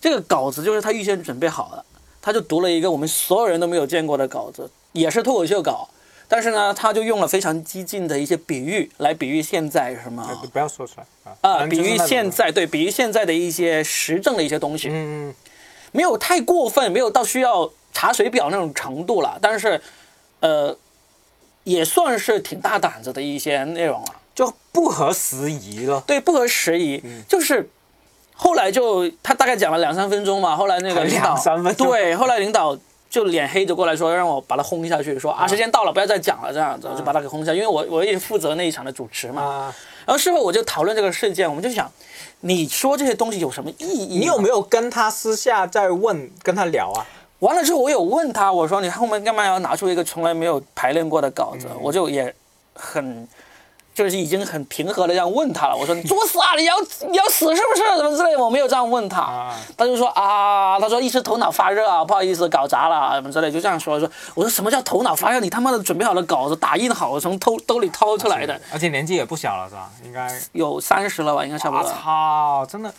这个稿子就是他预先准备好的，他就读了一个我们所有人都没有见过的稿子，也是脱口秀稿，但是呢，他就用了非常激进的一些比喻来比喻现在什么不要说出来啊啊，比喻现在对，比喻现在的一些时政的一些东西，嗯嗯没有太过分，没有到需要查水表那种程度了，但是，呃，也算是挺大胆子的一些内容了。就不合时宜了。对，不合时宜，就是后来就他大概讲了两三分钟嘛，后来那个领导两三分钟对，后来领导就脸黑着过来说让我把他轰下去，说啊时间到了不要再讲了这样子，我就把他给轰下去，因为我我也负责那一场的主持嘛。啊，然后事后我就讨论这个事件，我们就想，你说这些东西有什么意义？你有没有跟他私下在问跟他聊啊？完了之后，我有问他，我说你后面干嘛要拿出一个从来没有排练过的稿嗯子？我就也很，就是已经很平和的这样问他了。我说你作死啊，你要你要死是不是？什么之类的，我没有这样问他。啊他就说啊，他说一时头脑发热啊，不好意思搞砸了什么之类，就这样说说。我说什么叫头脑发热？你他妈的准备好了稿子，打印好，从偷兜里掏出来的，而且年纪也不小了，是吧？应该。有三十了吧，应该差不我多。操，真的，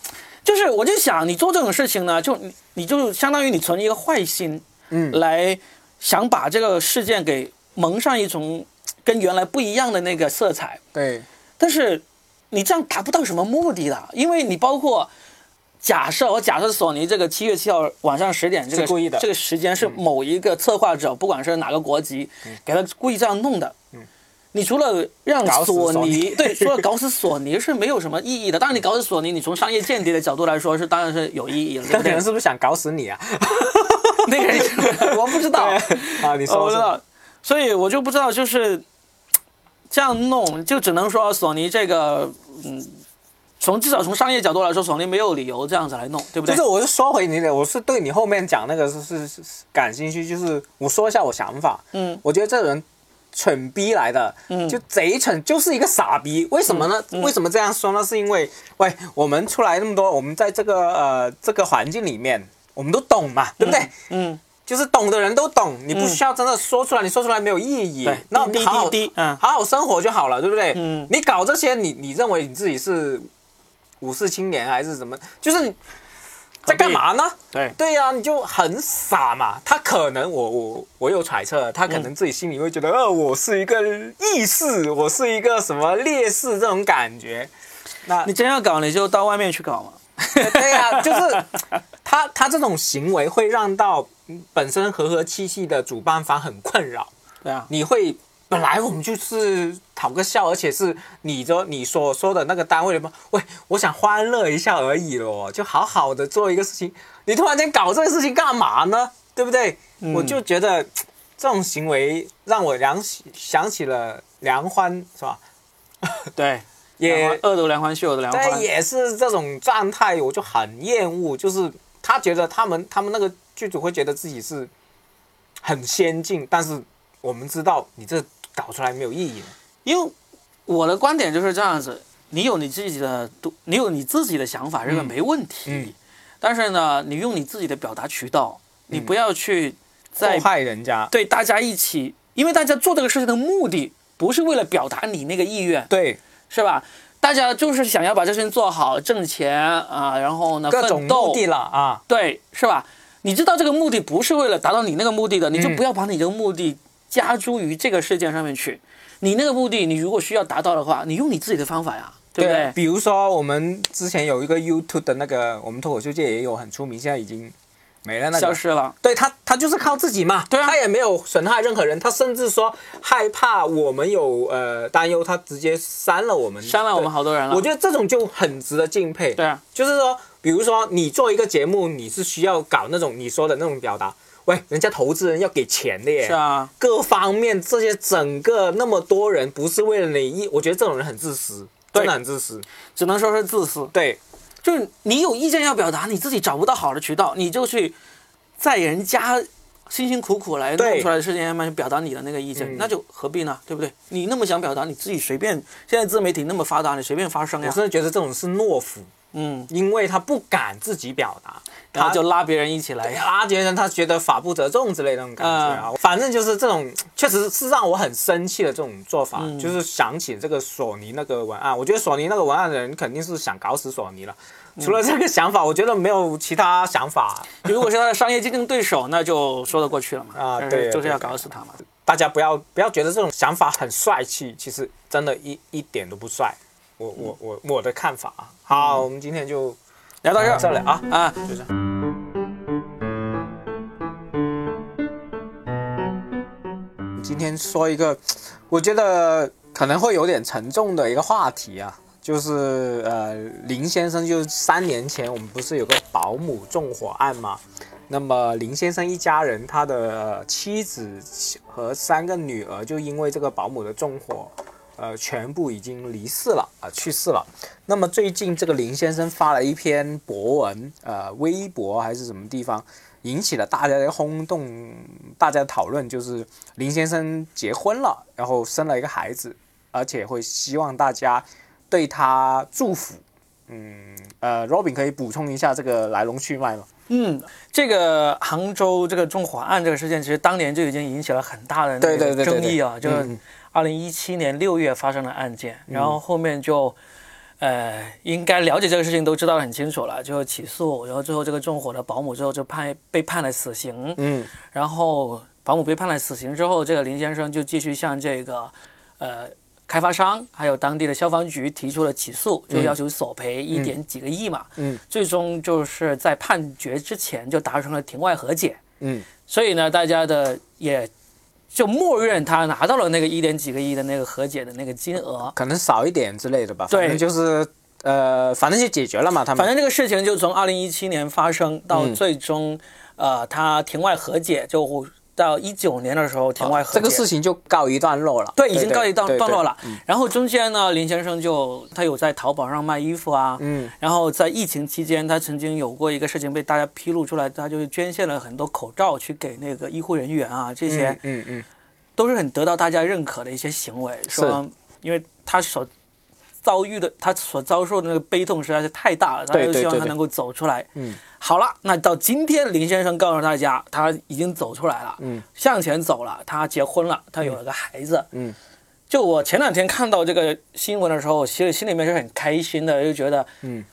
就是我就想，你做这种事情呢，就你你就相当于你存一个坏心，嗯来想把这个事件给蒙上一种跟原来不一样的那个色彩，对，但是你这样达不到什么目的的，因为你包括。假设我假设索尼这个七月七号晚上十点这个是故意的这个时间是某一个策划者，不管是哪个国籍，给他故意这样弄的。你除了让索尼对，除了搞死索尼是没有什么意义的。当然，你搞死索尼，你从商业间谍的角度来说是当然是有意义了，对不对这可能？是不是想搞死你啊？那个人我不知道，啊，你说说。我不知道，所以我就不知道，就是这样弄，就只能说索尼这个，嗯，从至少从商业角度来说，索尼没有理由这样子来弄，对不对？就是，我是说回你的，我是对你后面讲那个是是是是感兴趣，就是我说一下我想法。嗯，我觉得这人蠢逼来的，嗯就贼蠢，就是一个傻逼。为什么呢？为什么这样说呢？是因为，喂，我们出来那么多，我们在这个呃这个环境里面，我们都懂嘛，对不对？嗯，就是懂的人都懂，你不需要真的说出来，你说出来没有意义。对那我滴们好好嗯好好生活就好了，对不对？嗯你搞这些，你你认为你自己是五四青年还是什么？就是你在干嘛呢？对，对呀、你就很傻嘛。他可能我我我有揣测，他可能自己心里会觉得，呃，我是一个义士，我是一个什么烈士这种感觉。那你真要搞，你就到外面去搞嘛。对呀、就是他他这种行为会让到本身和和气气的主办方很困扰。对啊，你会本来我们就是讨个笑，而且是你的你所说的那个单位的吗？喂，我想欢乐一下而已咯，就好好的做一个事情，你突然间搞这个事情干嘛呢？对不对？我就觉得这种行为让我想起想起了梁欢，是吧？对，也恶毒梁欢，秀的梁对，欢，也是这种状态，我就很厌恶。就是他觉得他们他们那个剧组会觉得自己是很先进，但是我们知道你这搞出来没有意义。因为我的观点就是这样子，你有你自己的独，你有你自己的想法，这个没问题。嗯但是呢，你用你自己的表达渠道，你不要去在祸害人家，对大家一起，因为大家做这个事情的目的不是为了表达你那个意愿，对是吧？大家就是想要把这事情做好，挣钱啊，然后呢，各种斗目的了啊。对，是吧？你知道这个目的不是为了达到你那个目的的，你就嗯不要把你这个目的加诸于这个事件上面去。你那个目的，你如果需要达到的话，你用你自己的方法呀，对不对？比如说我们之前有一个 YouTube 的那个，我们脱口秀界也有很出名，现在已经没了那个。消失了，对他，他就是靠自己嘛，对啊他也没有损害任何人，他甚至说害怕我们有呃担忧，他直接删了我们，删了我们好多人了。我觉得这种就很值得敬佩。对啊，就是说，比如说你做一个节目，你是需要搞那种你说的那种表达，喂，人家投资人要给钱的耶，是啊，各方面这些整个那么多人，不是为了你一，我觉得这种人很自私，对真的很自私。只能说是自私。对，就是你有意见要表达，你自己找不到好的渠道，你就去在人家辛辛苦苦来弄出来的事情上面表达你的那个意见，嗯那就何必呢？对不对？你那么想表达，你自己随便。现在自媒体那么发达，你随便发声呀。我真的觉得这种是懦夫，嗯，因为他不敢自己表达，他就拉别人一起来。拉别人，他觉得法不责众之类的那种感觉啊。反正就是这种，确实是让我很生气的这种做法。就是想起这个索尼那个文案，我觉得索尼那个文案的人肯定是想搞死索尼了。除了这个想法，我觉得没有其他想法。如果是他的商业竞争对手，那就说得过去了嘛。啊对就是要搞死他嘛。大家不要不要觉得这种想法很帅气，其实真的一一点都不帅。我我我我的看法啊。好，我们今天就聊到这儿这里啊。啊，就这样。今天说一个，我觉得可能会有点沉重的一个话题啊，就是呃，林先生就三年前我们不是有个保姆纵火案吗？那么林先生一家人，他的妻子和三个女儿就因为这个保姆的纵火，呃，全部已经离世了啊、去世了。那么最近这个林先生发了一篇博文，呃，微博还是什么地方，引起了大家的轰动，大家的讨论就是林先生结婚了，然后生了一个孩子，而且会希望大家对他祝福。嗯，呃，Robin 可以补充一下这个来龙去脉吗？嗯，这个杭州这个纵火案这个事件，其实当年就已经引起了很大的争议啊，就是嗯二零一七年六月发生的案件，然后后面就。呃，应该了解这个事情都知道得很清楚了，就起诉，然后最后这个纵火的保姆最后就判被判了死刑，嗯。然后保姆被判了死刑之后，这个林先生就继续向这个呃开发商还有当地的消防局提出了起诉，就要求索赔一点几个亿嘛。嗯。最终就是在判决之前就达成了庭外和解，嗯。所以呢，大家的也就默认他拿到了那个一点几个亿的那个和解的那个金额。可能少一点之类的吧。对就是呃，反正就解决了嘛。他们反正这个事情就从二零一七年发生到嗯最终，呃，他庭外和解，就到一九年的时候庭外和解。这个事情就告一段落了。对，已经告一段段落了嗯。然后中间呢，林先生就他有在淘宝上卖衣服啊，嗯然后在疫情期间，他曾经有过一个事情被大家披露出来，他就是捐献了很多口罩去给那个医护人员啊，这些嗯嗯都是很得到大家认可的一些行为。说，因为他所遭遇的，他所遭受的那个悲痛实在是太大了，他就希望他能够走出来。嗯好了，那到今天，林先生告诉大家，他已经走出来了，嗯向前走了，他结婚了，他有了个孩子。嗯就我前两天看到这个新闻的时候，其实心里面是很开心的，就觉得，嗯，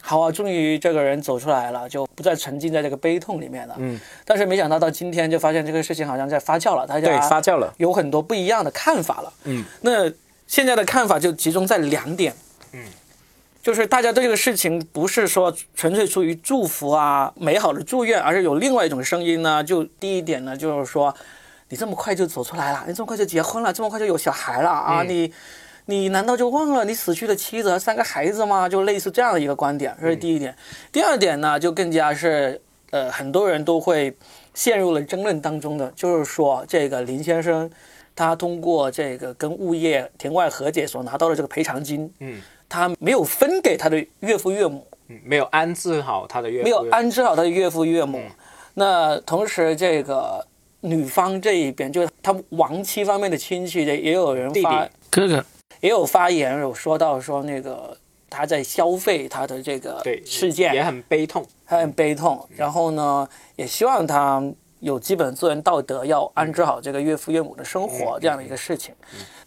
好啊，终于这个人走出来了，就不再沉浸在这个悲痛里面了。嗯，但是没想到到今天就发现这个事情好像在发酵了，大家对，家发酵了。有很多不一样的看法了。嗯，那现在的看法就集中在两点。嗯，就是大家对这个事情不是说纯粹出于祝福啊、美好的祝愿，而是有另外一种声音呢。就第一点呢，就是说，你这么快就走出来了，你这么快就结婚了，这么快就有小孩了啊？嗯你你难道就忘了你死去的妻子和三个孩子吗？就类似这样的一个观点，这是第一点。第二点呢，就更加是呃，很多人都会陷入了争论当中的，就是说这个林先生他通过这个跟物业庭外和解所拿到的这个赔偿金，嗯。他没有分给他的岳父岳母，嗯，没有安置好他的岳父，没有安置好他的岳父岳母。嗯。那同时，这个女方这一边，就是他亡妻方面的亲戚，的也有人弟弟。发哥哥，也有发言有说到说那个他在消费他的这个对事件，也很悲痛。他很悲痛，然后呢，也希望他有基本做人道德，要安置好这个岳父岳母的生活这样的一个事情。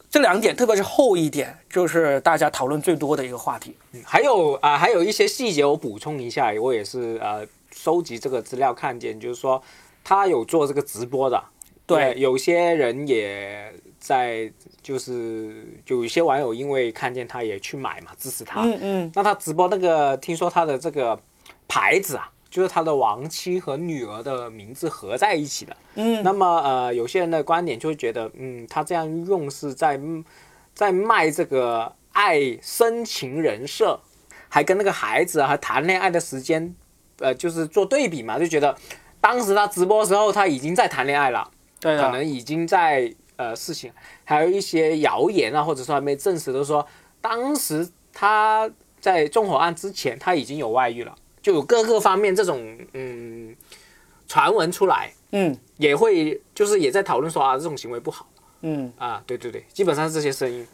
这两点，特别是后一点，就是大家讨论最多的一个话题。还有啊、还有一些细节我补充一下，我也是呃收集这个资料看见，就是说他有做这个直播的，对有些人也在，就是有一些网友因为看见他也去买嘛，支持他。嗯嗯，那他直播那个，听说他的这个牌子啊，就是他的亡妻和女儿的名字合在一起的。嗯那么呃，有些人的观点就会觉得，嗯，他这样用是在在卖这个爱深情人设，还跟那个孩子啊还谈恋爱的时间，呃，就是做对比嘛，就觉得当时他直播时候他已经在谈恋爱了。对的，可能已经在呃事情，还有一些谣言啊，或者说还没证实都说，当时他在纵火案之前他已经有外遇了，就有各个方面这种嗯传闻出来，嗯也会就是也在讨论说啊这种行为不好嗯。啊，对对对，基本上是这些声音，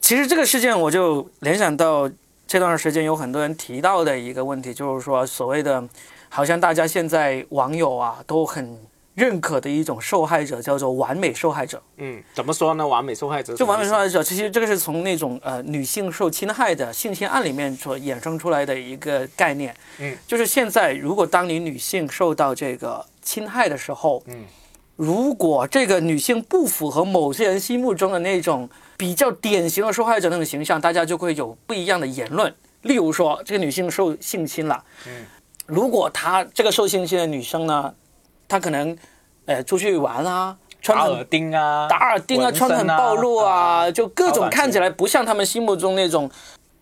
其实这个事件我就联想到这段时间有很多人提到的一个问题，就是说所谓的，好像大家现在网友啊都很认可的一种受害者，叫做完美受害者。嗯，怎么说呢？完美受害者，就完美受害者，其实这个是从那种呃女性受侵害的性侵案里面所衍生出来的一个概念。嗯，就是现在如果当你女性受到这个侵害的时候，嗯，如果这个女性不符合某些人心目中的那种比较典型的受害者那种形象，大家就会有不一样的言论。例如说，这个女性受性侵了，嗯，如果她这个受性侵的女生呢，她可能，呃，出去玩啊，穿打很耳钉啊，打耳钉啊，穿的很暴露啊，就各种看起来不像他们心目中那种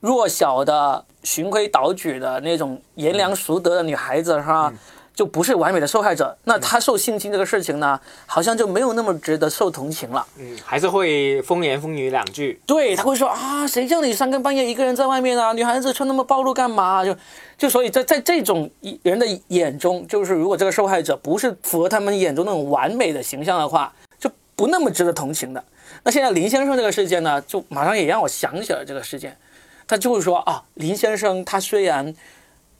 弱小的、循规蹈矩的那种贤良淑德的女孩子，是吧？就不是完美的受害者。那他受性侵这个事情呢，好像就没有那么值得受同情了。嗯，还是会风言风语两句。对，他会说啊，谁叫你三更半夜一个人在外面啊？女孩子穿那么暴露干嘛？就就所以在在这种人的眼中，就是如果这个受害者不是符合他们眼中那种完美的形象的话，就不那么值得同情的。那现在林先生这个事件呢，就马上也让我想起了这个事件。他就是说啊，林先生他虽然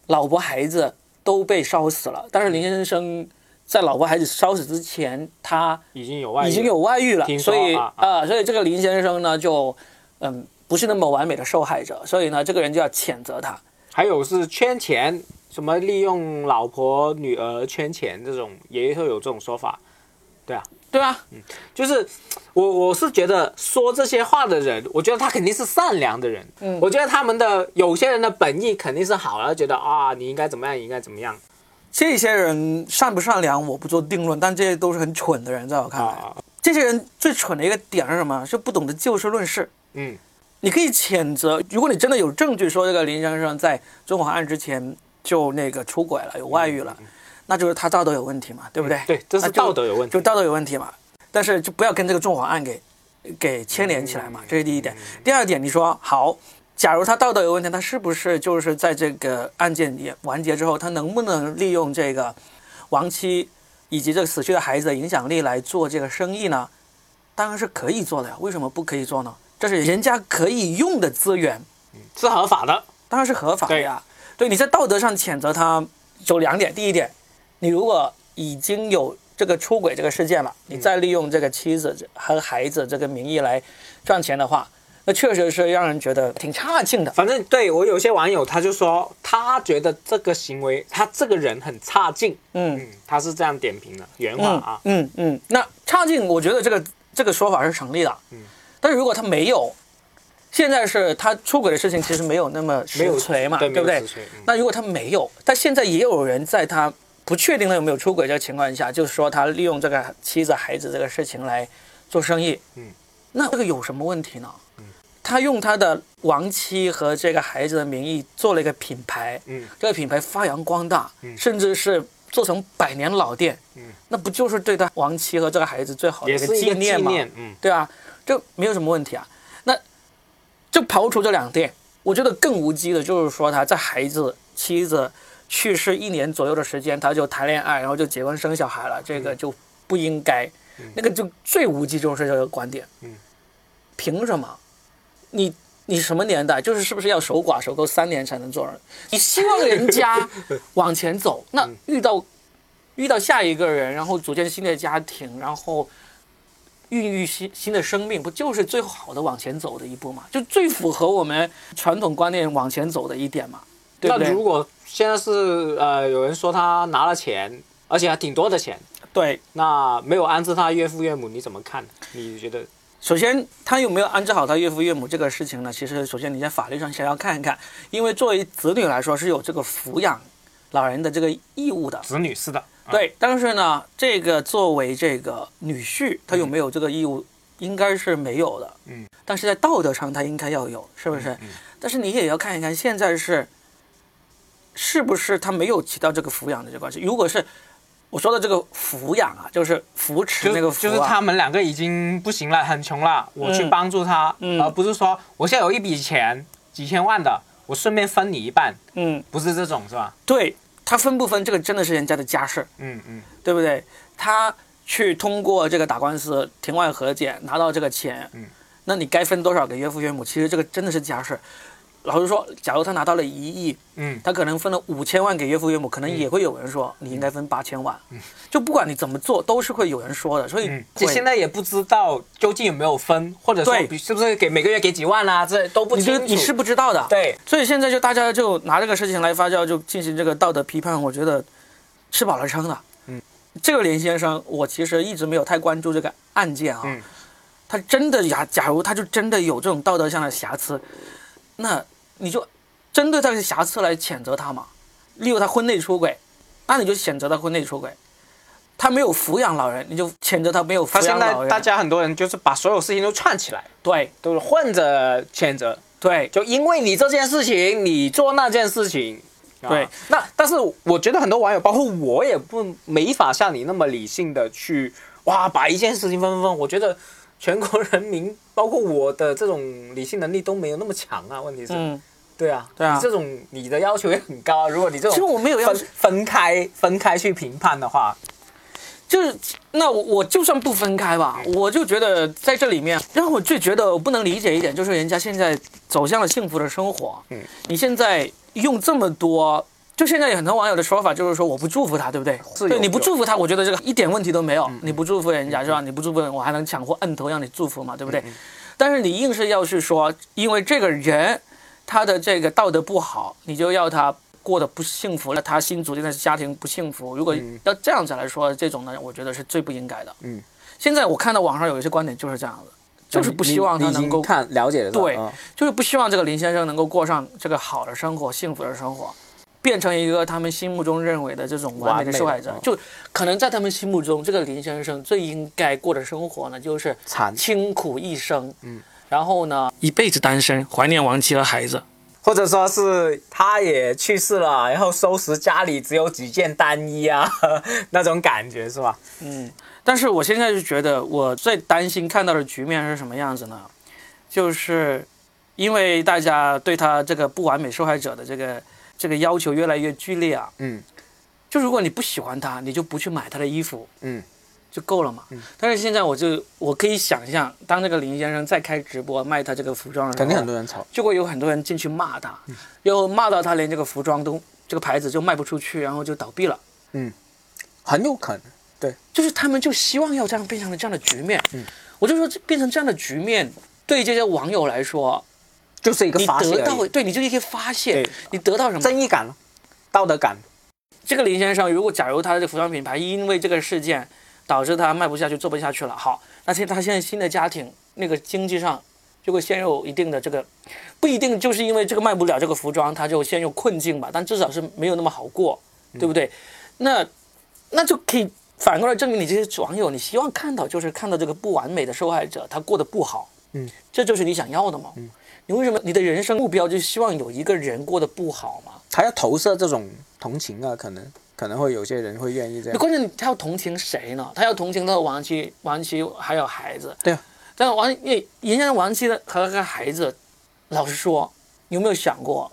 老婆孩子都被烧死了，但是林先生在老婆孩子烧死之前，他已经有外遇了已经有外遇了，所以啊啊、所以这个林先生呢，就嗯不是那么完美的受害者，所以呢，这个人就要谴责他。还有是圈钱，什么利用老婆女儿圈钱这种，也会有这种说法。对啊，对啊，就是我我是觉得说这些话的人，我觉得他肯定是善良的人。嗯我觉得他们的有些人的本意肯定是好的，觉得啊你应该怎么样，你应该怎么样这些人善不善良我不做定论，但这些都是很蠢的人，在我看来，啊。这些人最蠢的一个点是什么？是不懂得就事论事。嗯，你可以谴责，如果你真的有证据说这个林先生在中华案之前就那个出轨了，有外遇了，那就是他道德有问题嘛，对不对？对，这是道德有问题就。道德有问题嘛。但是就不要跟这个纵火案给给牵连起来嘛，这是第一点。第二点，你说好，假如他道德有问题，他是不是就是在这个案件也完结之后，他能不能利用这个亡妻以及这个死去的孩子的影响力来做这个生意呢？当然是可以做的呀，为什么不可以做呢？这是人家可以用的资源，是合法的。当然是合法的呀。对，你在道德上谴责他，有两点。第一点，你如果已经有这个出轨这个事件了，你再利用这个妻子和孩子这个名义来赚钱的话，那确实是让人觉得挺差劲的。反正对我有些网友他就说，他觉得这个行为，他这个人很差劲。嗯嗯，他是这样点评的，原话嗯啊。嗯嗯，那差劲，我觉得这个这个说法是成立的。嗯，但是如果他没有，现在是他出轨的事情其实没有那么没有实锤嘛，对不对？那如果他没有，但现在也有人在他不确定他有没有出轨这个情况下，就是说他利用这个妻子孩子这个事情来做生意。嗯，那这个有什么问题呢？他用他的亡妻和这个孩子的名义做了一个品牌，嗯，这个品牌发扬光大，嗯甚至是做成百年老店，嗯，那不就是对他亡妻和这个孩子最好的一个纪念吗？念。嗯，对啊，这没有什么问题啊。那就刨除这两点，我觉得更无稽的就是说他在孩子妻子去世一年左右的时间，他就谈恋爱，然后就结婚生小孩了，这个就不应该。那个就最无稽就是这个观点。嗯，凭什么？你你什么年代？就是是不是要守寡守够三年才能做人？你希望人家 往前走，那遇到遇到下一个人，然后组建新的家庭，然后孕育新新的生命，不就是最好的往前走的一步吗？就最符合我们传统观念往前走的一点嘛，对不对？那如果现在是呃有人说他拿了钱，而且还挺多的钱，对，那没有安置他岳父岳母，你怎么看？你觉得？首先，他有没有安置好他岳父岳母这个事情呢？其实，首先你在法律上先要看一看，因为作为子女来说是有这个抚养老人的这个义务的。子女是的，对，但是呢，这个作为这个女婿，他有没有这个义务？应该是没有的。嗯，但是在道德上他应该要有，是不是？嗯但是你也要看一看，现在是是不是他没有提到这个抚养的这个关系？如果是我说的这个抚养啊，就是扶持就那个扶、啊、就是他们两个已经不行了，很穷了，我去嗯帮助他，嗯而不是说我现在有一笔钱几千万的，我顺便分你一半，嗯，不是这种是吧？对他分不分，这个真的是人家的家事，嗯嗯对不对？他去通过这个打官司庭外和解拿到这个钱，嗯，那你该分多少给岳父岳母？其实这个真的是家事。老实说，假如他拿到了一亿，嗯，他可能分了五千万给岳父岳母，可能也会有人说、你应该分八千万。嗯就不管你怎么做，都是会有人说的。所以嗯，这会现在也不知道究竟有没有分，或者说对是不是给每个月给几万啊，这都不你清楚。就你是不知道的。对，所以现在就大家就拿这个事情来发酵，就进行这个道德批判，我觉得吃饱了撑的。嗯，这个林先生，我其实一直没有太关注这个案件啊。嗯他真的假？假如他就真的有这种道德上的瑕疵，那你就针对他的瑕疵来谴责他嘛。例如他婚内出轨，那你就谴责他婚内出轨。他没有抚养老人，你就谴责他没有抚他现养老人。在大家很多人就是把所有事情都串起来，对都是混着谴责，对就因为你这件事情，你做那件事情。啊对，那但是我觉得很多网友，包括我也不没法像你那么理性的去哇把一件事情分分分。我觉得全国人民，包括我的这种理性能力都没有那么强啊。问题是，嗯，对啊，对啊你这种你的要求也很高啊。如果你这种其实我没有要分分开分开去评判的话，就是那我我就算不分开吧，我就觉得在这里面让我最觉得我不能理解一点，就是人家现在走向了幸福的生活，嗯，你现在用这么多。就现在有很多网友的说法，就是说我不祝福他，对不对？是对，你不祝福他，我觉得这个一点问题都没有。你不祝福人家是吧？你不祝福人，我还能强迫摁头让你祝福嘛，对不对？但是你硬是要去说，因为这个人他的这个道德不好，你就要他过得不幸福了，他新组建的家庭不幸福。如果要这样子来说，这种呢，我觉得是最不应该的。嗯，现在我看到网上有一些观点就是这样子，就是不希望他能够，看了解了是吧？对嗯就是不希望这个林先生能够过上这个好的生活、幸福的生活。变成一个他们心目中认为的这种完美的受害者。就可能在他们心目中，这个林先生最应该过的生活呢，就是惨。清苦一生，嗯，然后呢，一辈子单身，怀念亡妻和孩子，或者说是他也去世了，然后收拾家里只有几件单衣啊，那种感觉是吧？嗯，但是我现在就觉得我最担心看到的局面是什么样子呢？就是因为大家对他这个不完美受害者的这个这个要求越来越剧烈啊，嗯。就如果你不喜欢他，你就不去买他的衣服。嗯，就够了嘛。但是现在我就我可以想象，当这个林先生再开直播卖他这个服装的时候，肯定很多人吵。就会有很多人进去骂他，然后骂到他连这个服装都这个牌子就卖不出去，然后就倒闭了。嗯很有可能。对就是他们就希望要这样变成了这样的局面。嗯我就说这变成这样的局面，对这些网友来说，就是一个你发泄得到，对你就一个发泄，你得到什么？正义感了、道德感。这个林先生，如果假如他的服装品牌因为这个事件导致他卖不下去、做不下去了，好，那现他现在新的家庭那个经济上就会陷入一定的这个，不一定就是因为这个卖不了这个服装，他就陷入困境吧，但至少是没有那么好过，对不对？那那就可以反过来证明你这些网友，你希望看到就是看到这个不完美的受害者他过得不好，嗯，这就是你想要的嘛，嗯，你为什么你的人生目标就希望有一个人过得不好嘛？他要投射这种同情啊，可能可能会有些人会愿意这样。关键他要同情谁呢？他要同情他的亡妻、亡妻还有孩子。对啊。但是亡，因为人家亡妻的和个孩子，老实说，你有没有想过，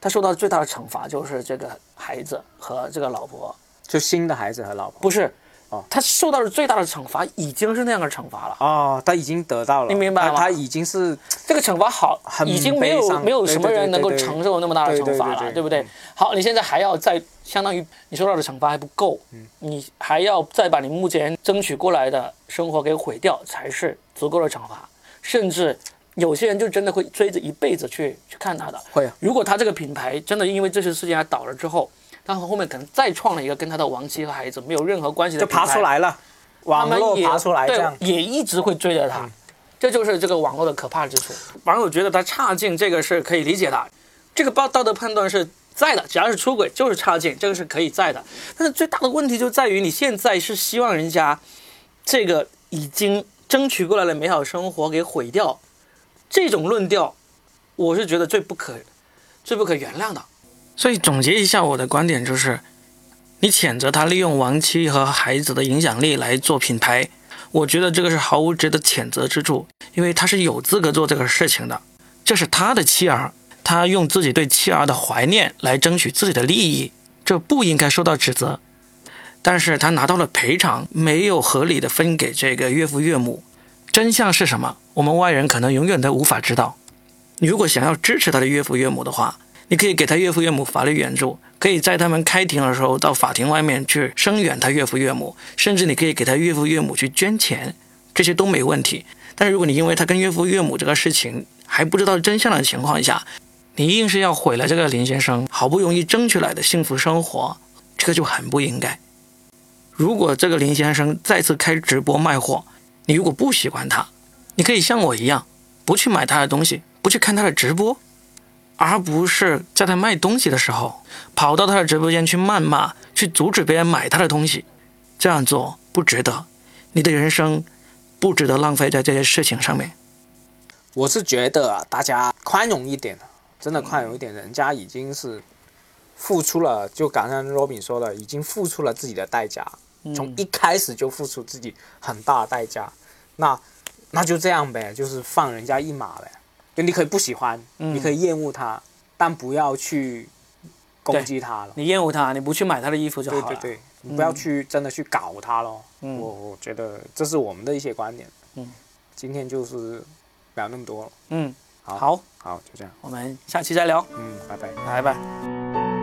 他受到最大的惩罚就是这个孩子和这个老婆？就新的孩子和老婆。不是，哦他受到的最大的惩罚已经是那样的惩罚了。哦，他已经得到了，你明白吗他他已经是这个惩罚好，很已经没有没有什么人能够承受那么大的惩罚了，对不对？好，你现在还要再相当于你受到的惩罚还不够，嗯你还要再把你目前争取过来的生活给毁掉，才是足够的惩罚。甚至有些人就真的会追着一辈子去去看他的。会啊，如果他这个品牌真的因为这些事情而倒了之后，他后面可能再创了一个跟他的亡妻和孩子没有任何关系的就爬出来了，他网络爬出来这对样，嗯也一直会追着他，这就是这个网络的可怕之处。网友觉得他差劲，这个是可以理解的，这个道道德判断是在的，只要是出轨就是差劲，这个是可以在的。但是最大的问题就在于你现在是希望人家这个已经争取过来的美好生活给毁掉，这种论调，我是觉得最不可最不可原谅的。所以总结一下我的观点就是，你谴责他利用亡妻和孩子的影响力来做品牌，我觉得这个是毫无值得谴责之处，因为他是有资格做这个事情的，这是他的妻儿，他用自己对妻儿的怀念来争取自己的利益，这不应该受到指责。但是他拿到了赔偿，没有合理的分给这个岳父岳母，真相是什么？我们外人可能永远都无法知道。你如果想要支持他的岳父岳母的话，你可以给他岳父岳母法律援助，可以在他们开庭的时候到法庭外面去声援他岳父岳母，甚至你可以给他岳父岳母去捐钱，这些都没问题。但是如果你因为他跟岳父岳母这个事情还不知道真相的情况下，你硬是要毁了这个林先生好不容易争取来的幸福生活，这个就很不应该。如果这个林先生再次开直播卖货，你如果不喜欢他，你可以像我一样，不去买他的东西，不去看他的直播，而不是在他卖东西的时候跑到他的直播间去谩骂，去阻止别人买他的东西。这样做不值得，你的人生不值得浪费在这些事情上面。我是觉得，大家宽容一点，真的宽容一点。人家已经是付出了，就刚才 Robin 说的，已经付出了自己的代价，从一开始就付出自己很大的代价。那那就这样呗，就是放人家一马呗。就你可以不喜欢，嗯你可以厌恶他，但不要去攻击他了。你厌恶他，你不去买他的衣服就好了。对对对，你不要去真的去搞他咯。嗯我我觉得这是我们的一些观点。嗯，今天就是聊那么多了。嗯，好好，好，就这样。我们下期再聊，嗯，拜拜。拜拜。